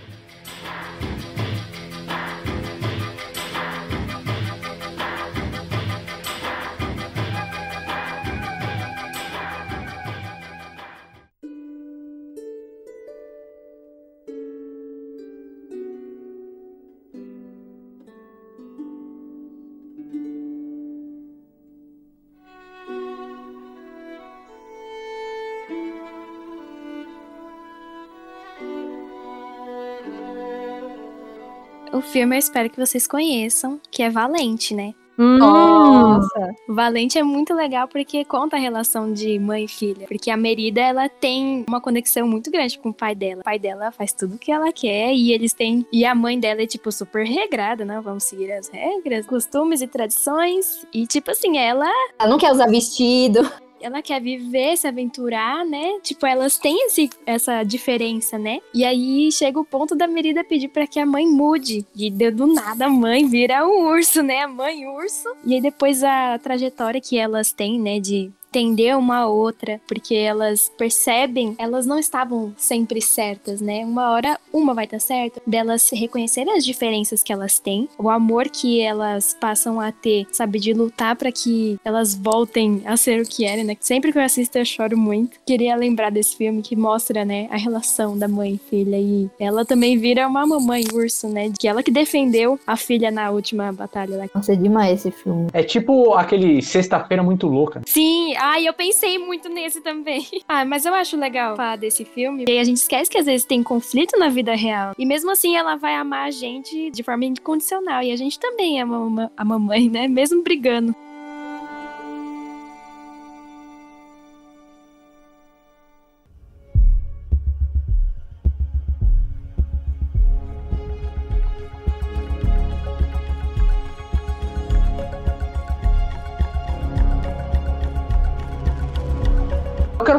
F: Filme eu espero que vocês conheçam, que é Valente, né?
C: Hum,
A: Nossa.
F: Valente é muito legal porque conta a relação de mãe e filha. Porque a Merida, ela tem uma conexão muito grande com o pai dela. O pai dela faz tudo o que ela quer e eles têm. E a mãe dela é, tipo, super regrada, né? Vamos seguir as regras, costumes e tradições. E, tipo assim, ela
A: Ela não quer usar vestido.
F: Ela quer viver, se aventurar, né? Tipo, elas têm esse, essa diferença, né? E aí chega o ponto da Merida pedir pra que a mãe mude. E de- do nada a mãe vira um urso, né? A mãe urso. E aí depois a trajetória que elas têm, né? De entender uma a outra, porque elas percebem, elas não estavam sempre certas, né? Uma hora uma vai estar certa, delas reconhecerem as diferenças que elas têm, o amor que elas passam a ter, sabe, de lutar para que elas voltem a ser o que eram, né? Sempre que eu assisto eu choro muito. Queria lembrar desse filme que mostra, né, a relação da mãe e filha e ela também vira uma mamãe urso, né? Que ela que defendeu a filha na última batalha lá.
A: Nossa, é demais esse filme.
B: É tipo aquele Sexta-feira Muito Louca.
F: Sim, ai, eu pensei muito nesse também. Ah, mas eu acho legal falar desse filme. E a gente esquece que às vezes tem conflito na vida real. E mesmo assim ela vai amar a gente de forma incondicional. E a gente também ama a mamãe, né? Mesmo brigando.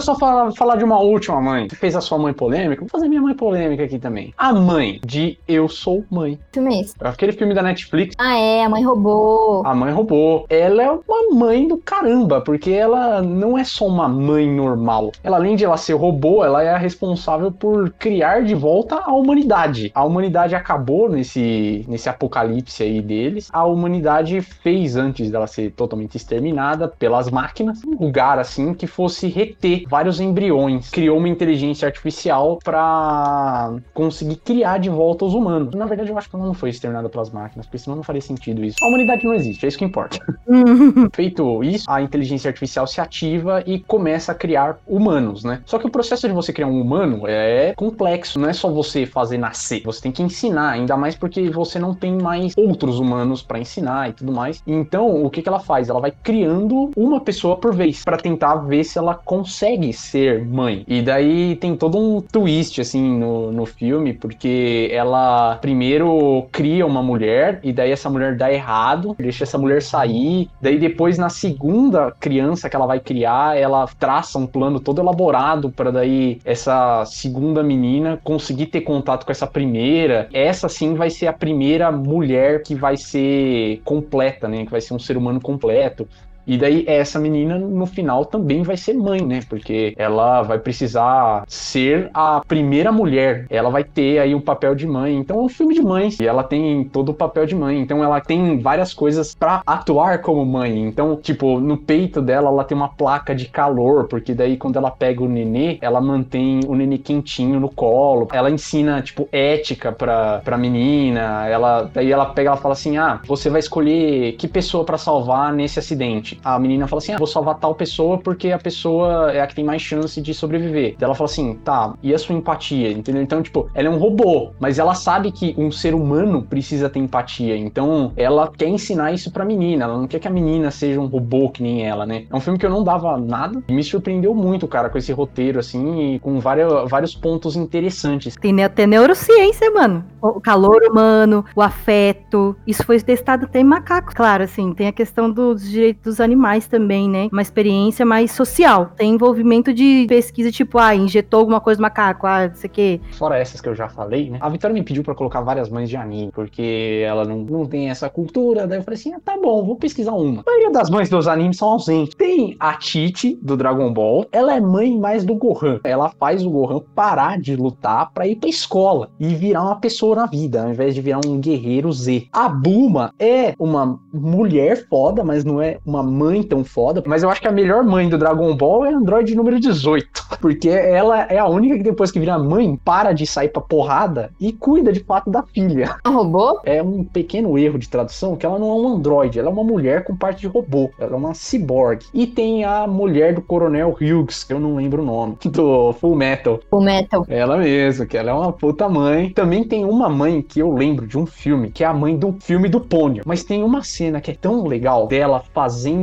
B: Quero só falar, falar de uma última mãe. Você fez a sua mãe polêmica? Vou fazer minha mãe polêmica aqui também. A mãe de Eu Sou Mãe.
A: Que filme é?
B: Aquele filme da Netflix.
A: Ah, é, a mãe roubou.
B: A mãe roubou. Ela é uma mãe do caramba, porque ela não é só uma mãe normal. Ela, além de ela ser robô, ela é a responsável por criar de volta a humanidade. A humanidade acabou nesse, nesse apocalipse aí deles. A humanidade fez, antes dela ser totalmente exterminada pelas máquinas, um lugar assim que fosse reter vários embriões. Criou uma inteligência artificial para conseguir criar de volta os humanos. Na verdade, eu acho que ela não foi exterminada pelas máquinas, porque senão não faria sentido isso. A humanidade não existe, é isso que importa. Feito isso, a inteligência artificial se ativa e começa a criar humanos, né? Só que o processo de você criar um humano é complexo, não é só você fazer nascer, você tem que ensinar, ainda mais porque você não tem mais outros humanos para ensinar e tudo mais. Então, o que, que ela faz? Ela vai criando uma pessoa por vez para tentar ver se ela consegue ser mãe. E daí tem todo um twist assim no, no filme, porque ela primeiro cria uma mulher e daí essa mulher dá errado, deixa essa mulher sair. Daí depois na segunda criança que ela vai criar, ela traça um plano todo elaborado para daí essa segunda menina conseguir ter contato com essa primeira. Essa sim vai ser a primeira mulher que vai ser completa, né? Que vai ser um ser humano completo. E daí essa menina no final também vai ser mãe, né? Porque ela vai precisar ser a primeira mulher. Ela vai ter aí o papel de mãe. Então é um filme de mãe. E ela tem todo o papel de mãe. Então ela tem várias coisas pra atuar como mãe. Então, tipo, no peito dela ela tem uma placa de calor, porque daí quando ela pega o nenê, ela mantém o nenê quentinho no colo. Ela ensina, tipo, ética pra, pra menina. Ela, daí ela pega ela fala assim: "Ah, você vai escolher que pessoa pra salvar nesse acidente". A menina fala assim: ah, vou salvar tal pessoa porque a pessoa é a que tem mais chance de sobreviver. Ela fala assim: tá, e a sua empatia? Entendeu? Então, tipo, ela é um robô, mas ela sabe que um ser humano precisa ter empatia. Então, ela quer ensinar isso pra menina. Ela não quer que a menina seja um robô que nem ela, né? É um filme que eu não dava nada e me surpreendeu muito, cara, com esse roteiro, assim, e com vários, vários pontos interessantes.
C: Tem até neurociência, mano. O calor humano, o afeto. Isso foi testado até em macacos. Claro, assim, tem a questão dos direitos dos animais também, né? Uma experiência mais social. Tem envolvimento de pesquisa, tipo, ah, injetou alguma coisa no macaco, ah, não sei o quê.
B: Fora essas que eu já falei, né? A Vitória me pediu pra colocar várias mães de anime, porque ela não, não tem essa cultura. Daí eu falei assim: ah, tá bom, vou pesquisar uma. A maioria das mães dos animes são ausentes. Tem a Titi, do Dragon Ball. Ela é mãe mais do Gohan. Ela faz o Gohan parar de lutar pra ir pra escola e virar uma pessoa na vida, ao invés de virar um guerreiro Z. A Buma é uma mulher foda, mas não é uma mãe tão foda. Mas eu acho que a melhor mãe do Dragon Ball é Android número 18. Porque ela é a única que depois que vira mãe, para de sair pra porrada e cuida de fato da filha.
A: Um robô?
B: É um pequeno erro de tradução que ela não é um androide, ela é uma mulher com parte de robô. Ela é uma cyborg. E tem a mulher do Coronel Hughes, que eu não lembro o nome, do Full Metal.
A: O Metal.
B: Ela mesmo, que ela é uma puta mãe. Também tem uma mãe que eu lembro de um filme, que é a mãe do filme do Pônio. Mas tem uma cena que é tão legal dela fazendo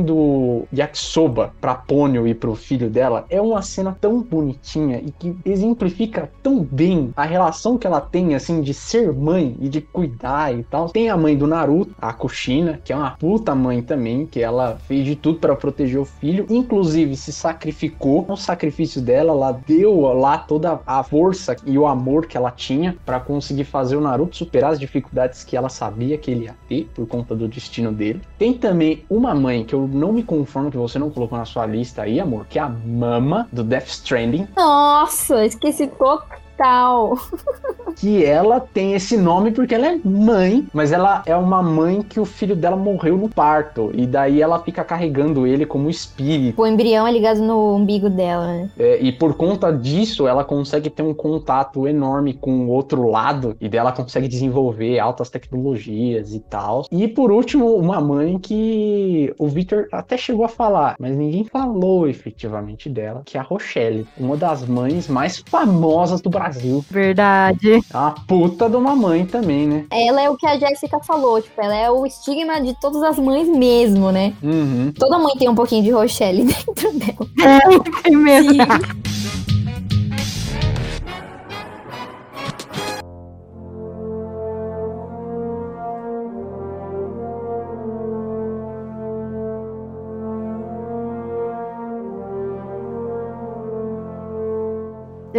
B: yakisoba pra Pônio e pro filho dela. É uma cena tão bonitinha e que exemplifica tão bem a relação que ela tem, assim, de ser mãe e de cuidar e tal. Tem a mãe do Naruto, a Kushina, que é uma puta mãe também, que ela fez de tudo para proteger o filho, inclusive se sacrificou. No sacrifício dela, ela deu lá toda a força e o amor que ela tinha para conseguir fazer o Naruto superar as dificuldades que ela sabia que ele ia ter por conta do destino dele. Tem também uma mãe que eu não me conformo que você não colocou na sua lista aí, amor, que é a Mama do Death Stranding.
A: Nossa, esqueci total.
B: Que ela tem esse nome porque ela é mãe, mas ela é uma mãe que o filho dela morreu no parto. E daí ela fica carregando ele como espírito.
A: O embrião é ligado no umbigo dela, né?
B: É, e por conta disso, ela consegue ter um contato enorme com o outro lado. E dela consegue desenvolver altas tecnologias e tal. E por último, uma mãe que o Victor até chegou a falar, mas ninguém falou efetivamente dela, que é a Rochelle, uma das mães mais famosas do Brasil.
C: Verdade.
B: É uma puta de uma mãe também, né?
A: Ela é o que a Jéssica falou, tipo, ela é o estigma de todas as mães mesmo, né?
B: Uhum.
A: Toda mãe tem um pouquinho de Rochelle dentro dela.
C: É, tem mesmo.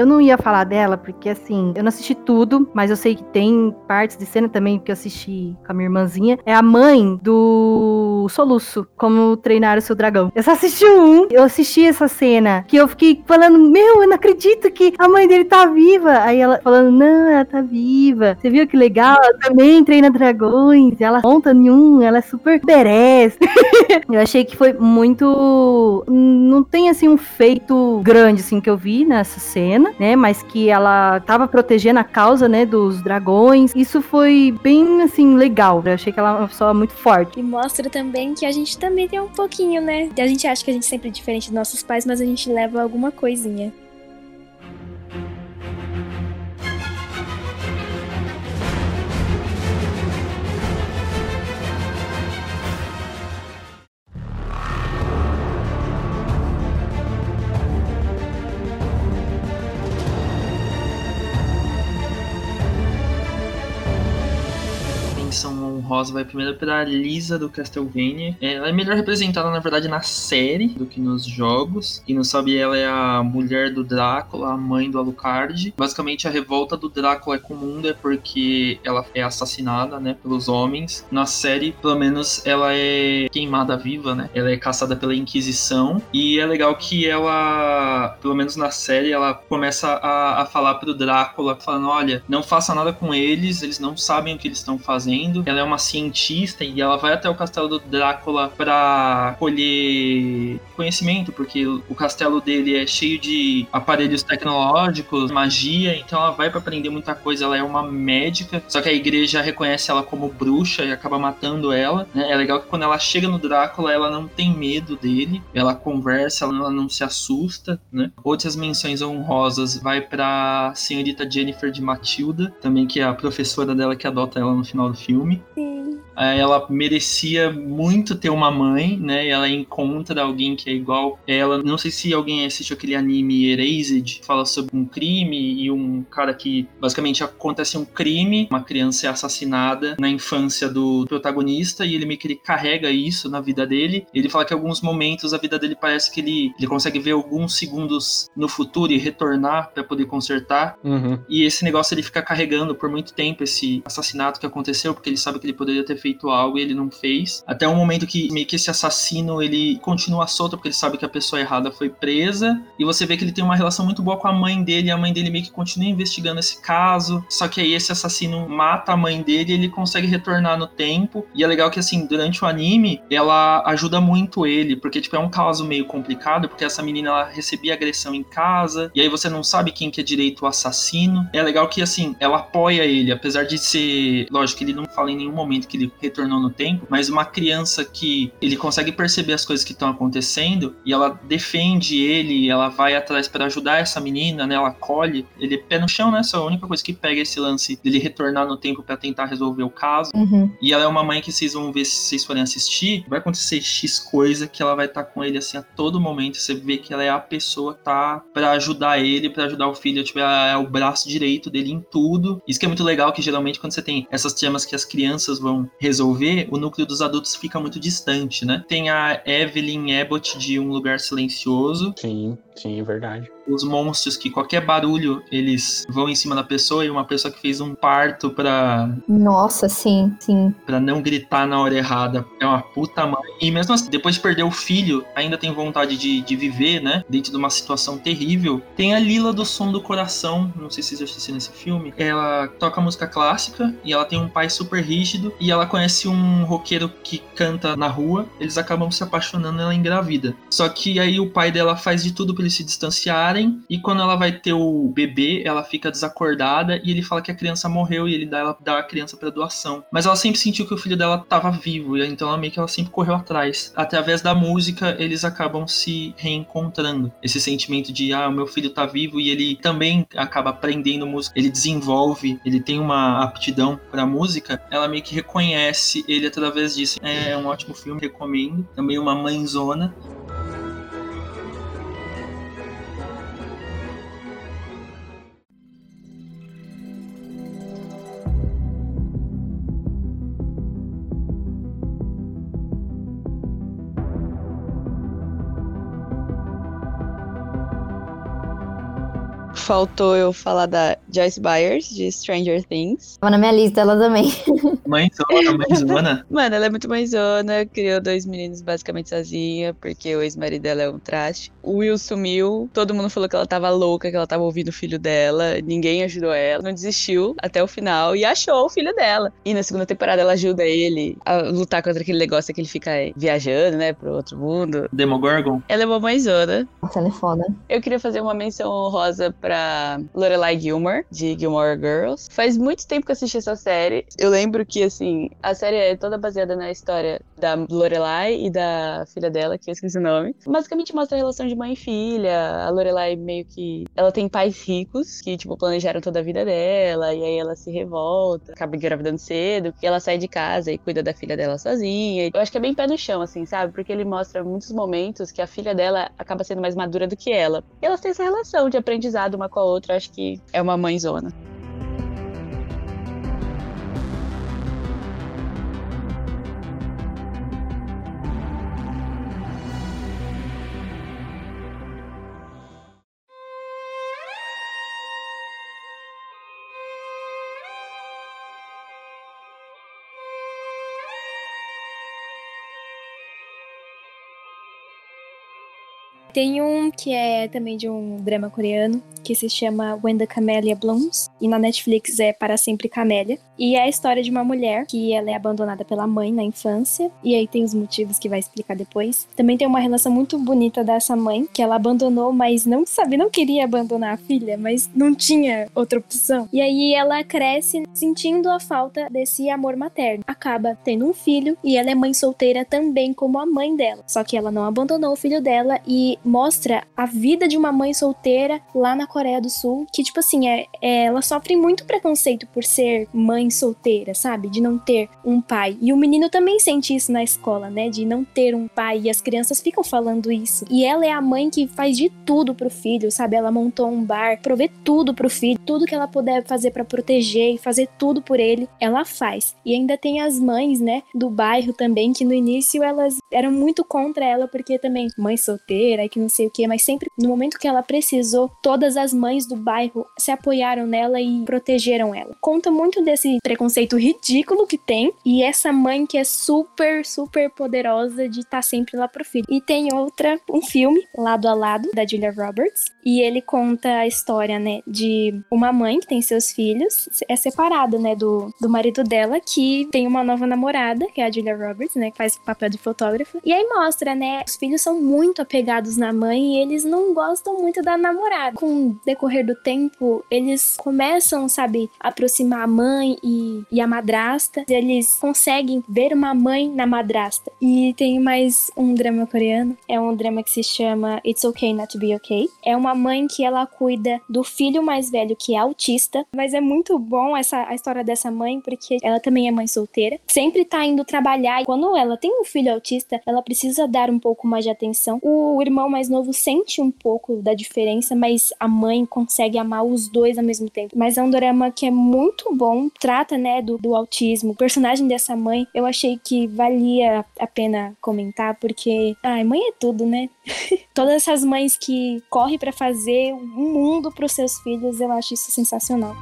C: Eu não ia falar dela, porque assim, eu não assisti tudo, mas eu sei que tem partes de cena também que eu assisti com a minha irmãzinha. É a mãe do Soluço, como treinar o seu dragão. Eu só assisti um, eu assisti essa cena, que eu fiquei falando, meu, eu não acredito que a mãe dele tá viva. Aí ela falando, não, ela tá viva. Você viu que legal? Ela também treina dragões, ela monta nenhum, ela é super badass. eu achei que foi muito. Não tem assim um feito grande assim que eu vi nessa cena né? Mas que ela tava protegendo a causa, né, dos dragões. Isso foi bem, assim, legal. Eu achei que ela é uma pessoa muito forte.
F: E mostra também que a gente também tem um pouquinho, né? A gente acha que a gente sempre é diferente dos nossos pais, mas a gente leva alguma coisinha.
D: Honrosa vai primeiro pra Lisa do Castlevania. Ela é melhor representada, na verdade, na série do que nos jogos. Quem não sabe, ela é a mulher do Drácula, a mãe do Alucard. Basicamente, a revolta do Drácula é comum, é porque ela é assassinada, né, pelos homens. Na série, pelo menos, ela é queimada viva, né? Ela é caçada pela Inquisição. E é legal que ela, pelo menos na série, ela começa a, a falar pro Drácula, falando: olha, não faça nada com eles, eles não sabem o que eles estão fazendo. Ela é uma cientista e ela vai até o castelo do Drácula pra colher conhecimento, porque o castelo dele é cheio de aparelhos tecnológicos, magia, então ela vai para aprender muita coisa. Ela é uma médica, só que a igreja reconhece ela como bruxa e acaba matando ela. Né? É legal que quando ela chega no Drácula, ela não tem medo dele, ela conversa, ela não se assusta. Né? Outras menções honrosas vai para senhorita Jennifer de Matilda, também que é a professora dela que adota ela no final do filme.
F: Sim.
D: Ela merecia muito ter uma mãe, né? Ela encontra alguém que é igual ela. Não sei se alguém assistiu aquele anime Erased, fala sobre um crime e um cara que basicamente acontece um crime, uma criança é assassinada na infância do protagonista e ele meio que ele carrega isso na vida dele. Ele fala que em alguns momentos a vida dele parece que ele, ele consegue ver alguns segundos no futuro e retornar para poder consertar.
B: Uhum.
D: E esse negócio ele fica carregando por muito tempo esse assassinato que aconteceu, porque ele sabe que ele poderia ter feito algo e ele não fez. Até um momento que meio que esse assassino ele continua solto porque ele sabe que a pessoa errada foi presa. E você vê que ele tem uma relação muito boa com a mãe dele. E a mãe dele meio que continua investigando esse caso. Só que aí esse assassino mata a mãe dele e ele consegue retornar no tempo. E é legal que assim, durante o anime, ela ajuda muito ele, porque tipo é um caso meio complicado, porque essa menina ela recebia agressão em casa, e aí você não sabe quem que é direito o assassino. É legal que assim, ela apoia ele, apesar de ser, lógico que ele não fala em nenhum momento que ele retornou no tempo, mas uma criança que ele consegue perceber as coisas que estão acontecendo e ela defende ele, ela vai atrás para ajudar essa menina, né? Ela acolhe, ele é pé no chão, né? Só a única coisa que pega esse lance dele retornar no tempo para tentar resolver o caso.
A: Uhum.
D: E ela é uma mãe que vocês vão ver se vocês forem assistir, vai acontecer X coisa que ela vai estar com ele assim a todo momento. Você vê que ela é a pessoa que tá para ajudar ele, para ajudar o filho, tipo, é o braço direito dele em tudo. Isso que é muito legal que geralmente quando você tem essas temas que as crianças vão resolver, o núcleo dos adultos fica muito distante, né? Tem a Evelyn Abbott de Um Lugar Silencioso,
B: Sim, sim, é verdade.
D: os monstros que qualquer barulho eles vão em cima da pessoa e uma pessoa que fez um parto pra,
A: Nossa, sim, sim.
D: pra não gritar na hora errada é uma puta mãe. E mesmo assim, depois de perder o filho, ainda tem vontade de, de viver, né? Dentro de uma situação terrível. Tem a Lila do Som do Coração, não sei se vocês já assistiram esse filme. Ela toca música clássica e ela tem um pai super rígido e ela conhece um roqueiro que canta na rua. Eles acabam se apaixonando e ela engravida. Só que aí o pai dela faz de tudo pra eles se distanciarem e quando ela vai ter o bebê, ela fica desacordada e ele fala que a criança morreu e ele dá, ela dá a criança pra doação. Mas ela sempre sentiu que o filho dela tava vivo, e então ela meio que ela sempre correu atrás. Através da música, eles acabam se reencontrando. Esse sentimento de, ah, o meu filho tá vivo e ele também acaba aprendendo música, ele desenvolve, ele tem uma aptidão pra música, ela meio que reconhece ele através disso. É um ótimo filme, recomendo. Também uma mãezona.
E: Faltou eu falar da Joyce Byers, de Stranger Things.
A: Tava na minha lista ela também.
D: Mãezona, mãezona.
E: Mano, ela é muito mãezona, criou dois meninos basicamente sozinha, porque o ex-marido dela é um traste. O Will sumiu, todo mundo falou que ela tava louca, que ela tava ouvindo o filho dela, ninguém ajudou ela, não desistiu até o final e achou o filho dela. E na segunda temporada ela ajuda ele a lutar contra aquele negócio que ele fica viajando, né, pro outro mundo.
D: Demogorgon.
E: Ela é uma mãezona.
A: Nossa, ela é foda.
E: Eu queria fazer uma menção honrosa pra Lorelai Gilmore, de Gilmore Girls. Faz muito tempo que eu assisti essa série. Eu lembro que, assim, a série é toda baseada na história da Lorelai e da filha dela, que eu esqueci o nome. Basicamente mostra a relação de mãe e filha. A Lorelai meio que... Ela tem pais ricos que, tipo, planejaram toda a vida dela. E aí ela se revolta, acaba engravidando cedo. E ela sai de casa e cuida da filha dela sozinha. Eu acho que é bem pé no chão, assim, sabe? Porque ele mostra muitos momentos que a filha dela acaba sendo mais madura do que ela. E elas têm essa relação de aprendizado uma com a outra. Acho que é uma mãezona.
F: Tem um que é também de um drama coreano, que se chama When the Camellia Blooms, e na Netflix é Para Sempre Camélia. E é a história de uma mulher que ela é abandonada pela mãe na infância, e aí tem os motivos que vai explicar depois. Também tem uma relação muito bonita dessa mãe, que ela abandonou, mas não sabe, não queria abandonar a filha, mas não tinha outra opção. E aí ela cresce sentindo a falta desse amor materno. Acaba tendo um filho e ela é mãe solteira também como a mãe dela. Só que ela não abandonou o filho dela e mostra a vida de uma mãe solteira lá na Coreia do Sul, que tipo assim, é, é ela sofre muito preconceito por ser mãe solteira, sabe? De não ter um pai. E o menino também sente isso na escola, né? De não ter um pai e as crianças ficam falando isso. E ela é a mãe que faz de tudo pro filho, sabe? Ela montou um bar, provê tudo pro filho, tudo que ela puder fazer para proteger e fazer tudo por ele, ela faz. E ainda tem as mães, né, do bairro também, que no início elas eram muito contra ela, porque também mãe solteira que não sei o que, mas sempre no momento que ela precisou, todas as mães do bairro se apoiaram nela e protegeram ela. Conta muito desse preconceito ridículo que tem e essa mãe que é super, super poderosa de estar tá sempre lá pro filho. E tem outra, um filme, Lado a Lado, da Julia Roberts, e ele conta a história, né, de uma mãe que tem seus filhos, é separada, né, do, do marido dela, que tem uma nova namorada, que é a Julia Roberts, né, que faz o papel de fotógrafa. E aí mostra, né, os filhos são muito apegados na mãe e eles não gostam muito da namorada. Com o decorrer do tempo, eles começam, sabe, a aproximar a mãe e, e a madrasta. Eles conseguem ver uma mãe na madrasta. E tem mais um drama coreano, é um drama que se chama It's Okay Not to Be Okay. É uma mãe que ela cuida do filho mais velho que é autista, mas é muito bom essa a história dessa mãe porque ela também é mãe solteira, sempre tá indo trabalhar e quando ela tem um filho autista, ela precisa dar um pouco mais de atenção. O irmão mais novo sente um pouco da diferença, mas a mãe consegue amar os dois ao mesmo tempo. Mas é um drama que é muito bom, trata, né, do, do autismo. O personagem dessa mãe, eu achei que valia a pena comentar porque, ai, mãe é tudo, né? Todas essas mães que correm para fazer um mundo para os seus filhos, eu acho isso sensacional.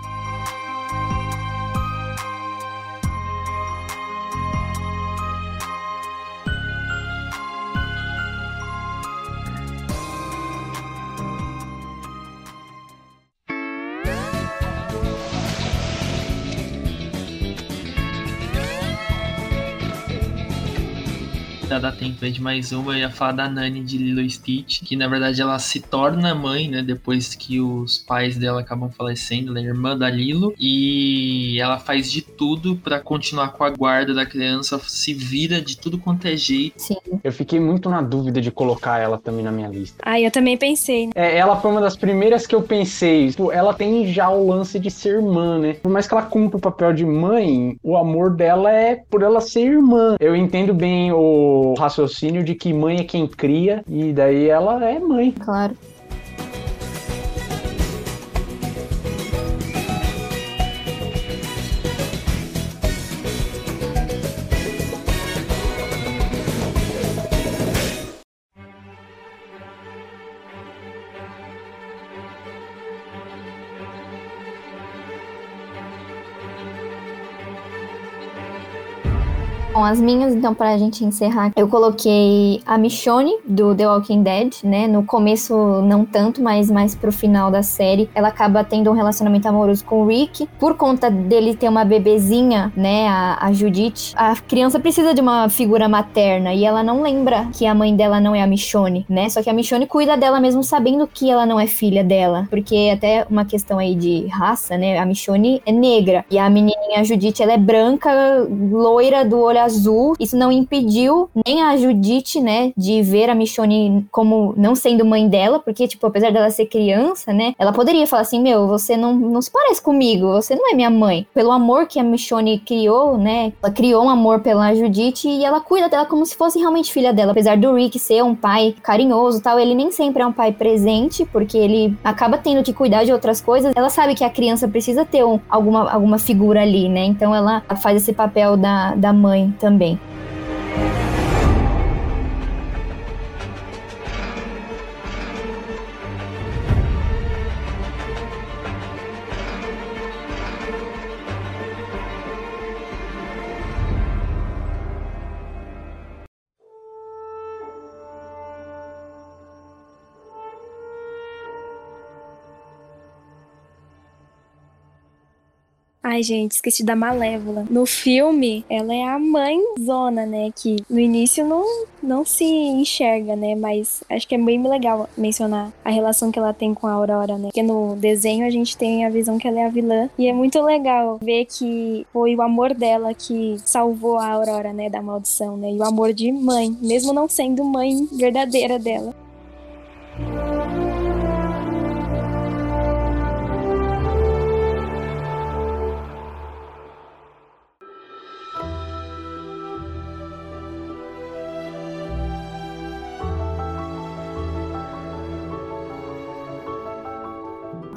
D: Ainda dá tempo de mais uma. Eu ia falar da Nani de Lilo Stitch, que na verdade ela se torna mãe, né? Depois que os pais dela acabam falecendo. Ela é irmã da Lilo. E ela faz de tudo para continuar com a guarda da criança, se vira de tudo quanto é jeito.
A: Sim.
B: Eu fiquei muito na dúvida de colocar ela também na minha lista.
F: Ah, eu também pensei.
B: É, ela foi uma das primeiras que eu pensei. Tipo, ela tem já o lance de ser irmã, né? Por mais que ela cumpra o papel de mãe, o amor dela é por ela ser irmã. Eu entendo bem o raciocínio de que mãe é quem cria e daí ela é mãe.
A: Claro. As minhas, então, pra gente encerrar, eu coloquei a Michonne, do The Walking Dead, né? No começo, não tanto, mas mais pro final da série, ela acaba tendo um relacionamento amoroso com o Rick. Por conta dele ter uma bebezinha, né? A, a Judith, a criança precisa de uma figura materna e ela não lembra que a mãe dela não é a Michonne, né? Só que a Michonne cuida dela mesmo sabendo que ela não é filha dela. Porque até uma questão aí de raça, né? A Michonne é negra e a menininha Judith, ela é branca, loira, do olho azul. Isso não impediu nem a Judite, né, de ver a Michonne como não sendo mãe dela, porque, tipo, apesar dela ser criança, né, ela poderia falar assim: Meu, você não, não se parece comigo, você não é minha mãe. Pelo amor que a Michonne criou, né, ela criou um amor pela Judite e ela cuida dela como se fosse realmente filha dela. Apesar do Rick ser um pai carinhoso tal, ele nem sempre é um pai presente, porque ele acaba tendo que cuidar de outras coisas. Ela sabe que a criança precisa ter um, alguma, alguma figura ali, né, então ela faz esse papel da, da mãe também.
F: Ai, gente, esqueci da Malévola. No filme, ela é a mãe zona, né? Que no início não, não se enxerga, né? Mas acho que é bem legal mencionar a relação que ela tem com a Aurora, né? Porque no desenho a gente tem a visão que ela é a vilã. E é muito legal ver que foi o amor dela que salvou a Aurora, né? Da maldição, né? E o amor de mãe, mesmo não sendo mãe verdadeira dela.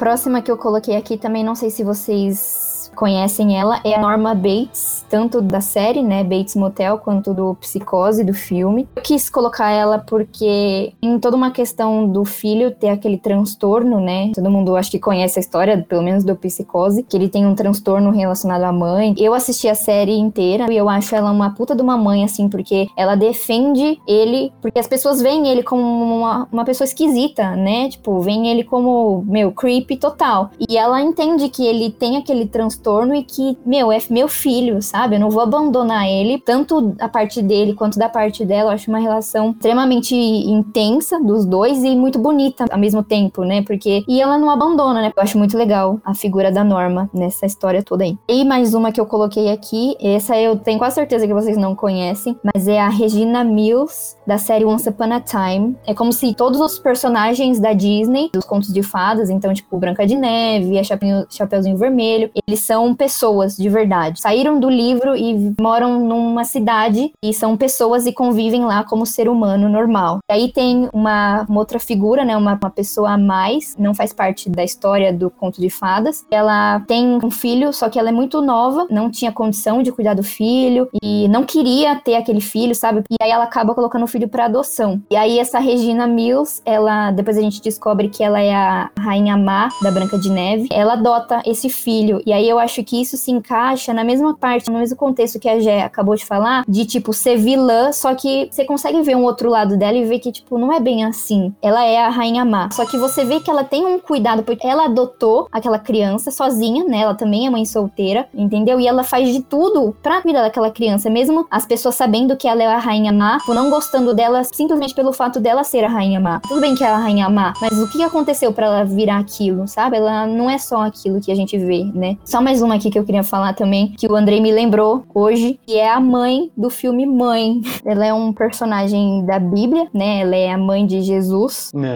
A: Próxima que eu coloquei aqui também, não sei se vocês conhecem ela, é a Norma Bates, tanto da série, né, Bates Motel, quanto do Psicose, do filme. Eu quis colocar ela porque em toda uma questão do filho ter aquele transtorno, né, todo mundo acho que conhece a história, pelo menos do Psicose, que ele tem um transtorno relacionado à mãe. Eu assisti a série inteira e eu acho ela uma puta de uma mãe, assim, porque ela defende ele, porque as pessoas veem ele como uma, uma pessoa esquisita, né, tipo, veem ele como, meu, creepy total. E ela entende que ele tem aquele transtorno e que, meu, é meu filho, sabe? Eu não vou abandonar ele, tanto a parte dele quanto da parte dela. Eu acho uma relação extremamente intensa dos dois e muito bonita ao mesmo tempo, né? Porque. E ela não abandona, né? Eu acho muito legal a figura da Norma nessa história toda aí. E mais uma que eu coloquei aqui, essa eu tenho quase certeza que vocês não conhecem, mas é a Regina Mills, da série Once Upon a Time. É como se todos os personagens da Disney, dos contos de fadas, então, tipo, Branca de Neve, a Chapeuzinho Vermelho, eles são pessoas de verdade. Saíram do livro e moram numa cidade e são pessoas e convivem lá como ser humano normal. E aí tem uma, uma outra figura, né, uma, uma pessoa a mais, não faz parte da história do conto de fadas. Ela tem um filho, só que ela é muito nova, não tinha condição de cuidar do filho e não queria ter aquele filho, sabe? E aí ela acaba colocando o filho para adoção. E aí essa Regina Mills, ela depois a gente descobre que ela é a rainha má da Branca de Neve. Ela adota esse filho. E aí eu acho que isso se encaixa na mesma parte, no mesmo contexto que a Jé acabou de falar, de tipo ser vilã, só que você consegue ver um outro lado dela e ver que tipo não é bem assim. Ela é a rainha má. Só que você vê que ela tem um cuidado porque ela adotou aquela criança sozinha, né? Ela também é mãe solteira, entendeu? E ela faz de tudo pra cuidar daquela criança, mesmo as pessoas sabendo que ela é a rainha má, ou não gostando dela simplesmente pelo fato dela ser a rainha má. Tudo bem que ela é a rainha má, mas o que aconteceu para ela virar aquilo, sabe? Ela não é só aquilo que a gente vê, né? Só mais uma aqui que eu queria falar também, que o Andrei me lembrou hoje, que é a mãe do filme Mãe. Ela é um personagem da Bíblia, né? Ela é a mãe de Jesus.
B: Não.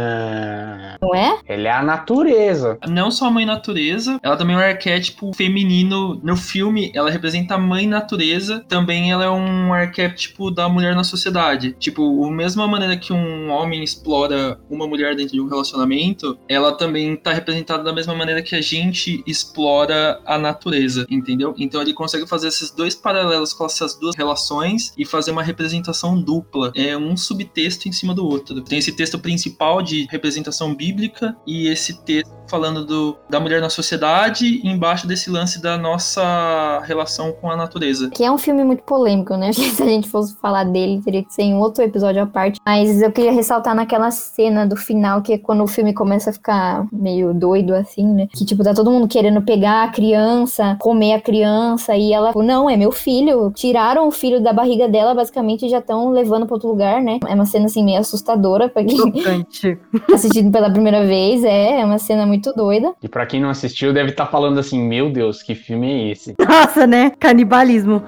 A: Não é?
B: Ela é a natureza.
D: Não só a mãe natureza, ela também é um arquétipo feminino. No filme, ela representa a mãe natureza. Também ela é um arquétipo da mulher na sociedade. Tipo, a mesma maneira que um homem explora uma mulher dentro de um relacionamento, ela também tá representada da mesma maneira que a gente explora a natureza, entendeu? Então ele consegue fazer esses dois paralelos com essas duas relações e fazer uma representação dupla. É um subtexto em cima do outro. Tem esse texto principal de representação bíblica e esse texto falando do, da mulher na sociedade e embaixo desse lance da nossa relação com a natureza.
A: Que é um filme muito polêmico, né? Acho que se a gente fosse falar dele, teria que ser em outro episódio à parte. Mas eu queria ressaltar naquela cena do final, que é quando o filme começa a ficar meio doido, assim, né? Que, tipo, tá todo mundo querendo pegar a criança, comer a criança, e ela, não, é meu filho. Tiraram o filho da barriga dela, basicamente, e já estão levando pra outro lugar, né? É uma cena, assim, meio assustadora pra quem assistindo pela primeira vez. É, é uma cena muito doida.
B: E pra quem não assistiu, deve estar falando assim: Meu Deus, que filme é esse?
C: Nossa, né? Canibalismo.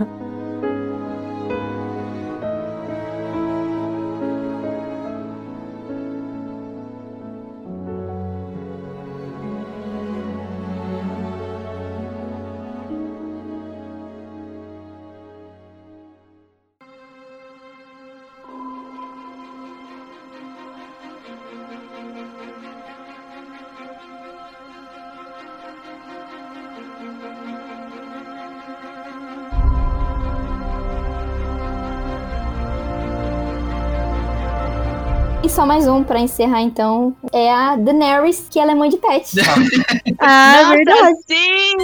A: Só mais um pra encerrar, então. É a Daenerys, que ela é mãe de pet.
C: Ah,
E: Nossa,
C: verdade.
E: sim!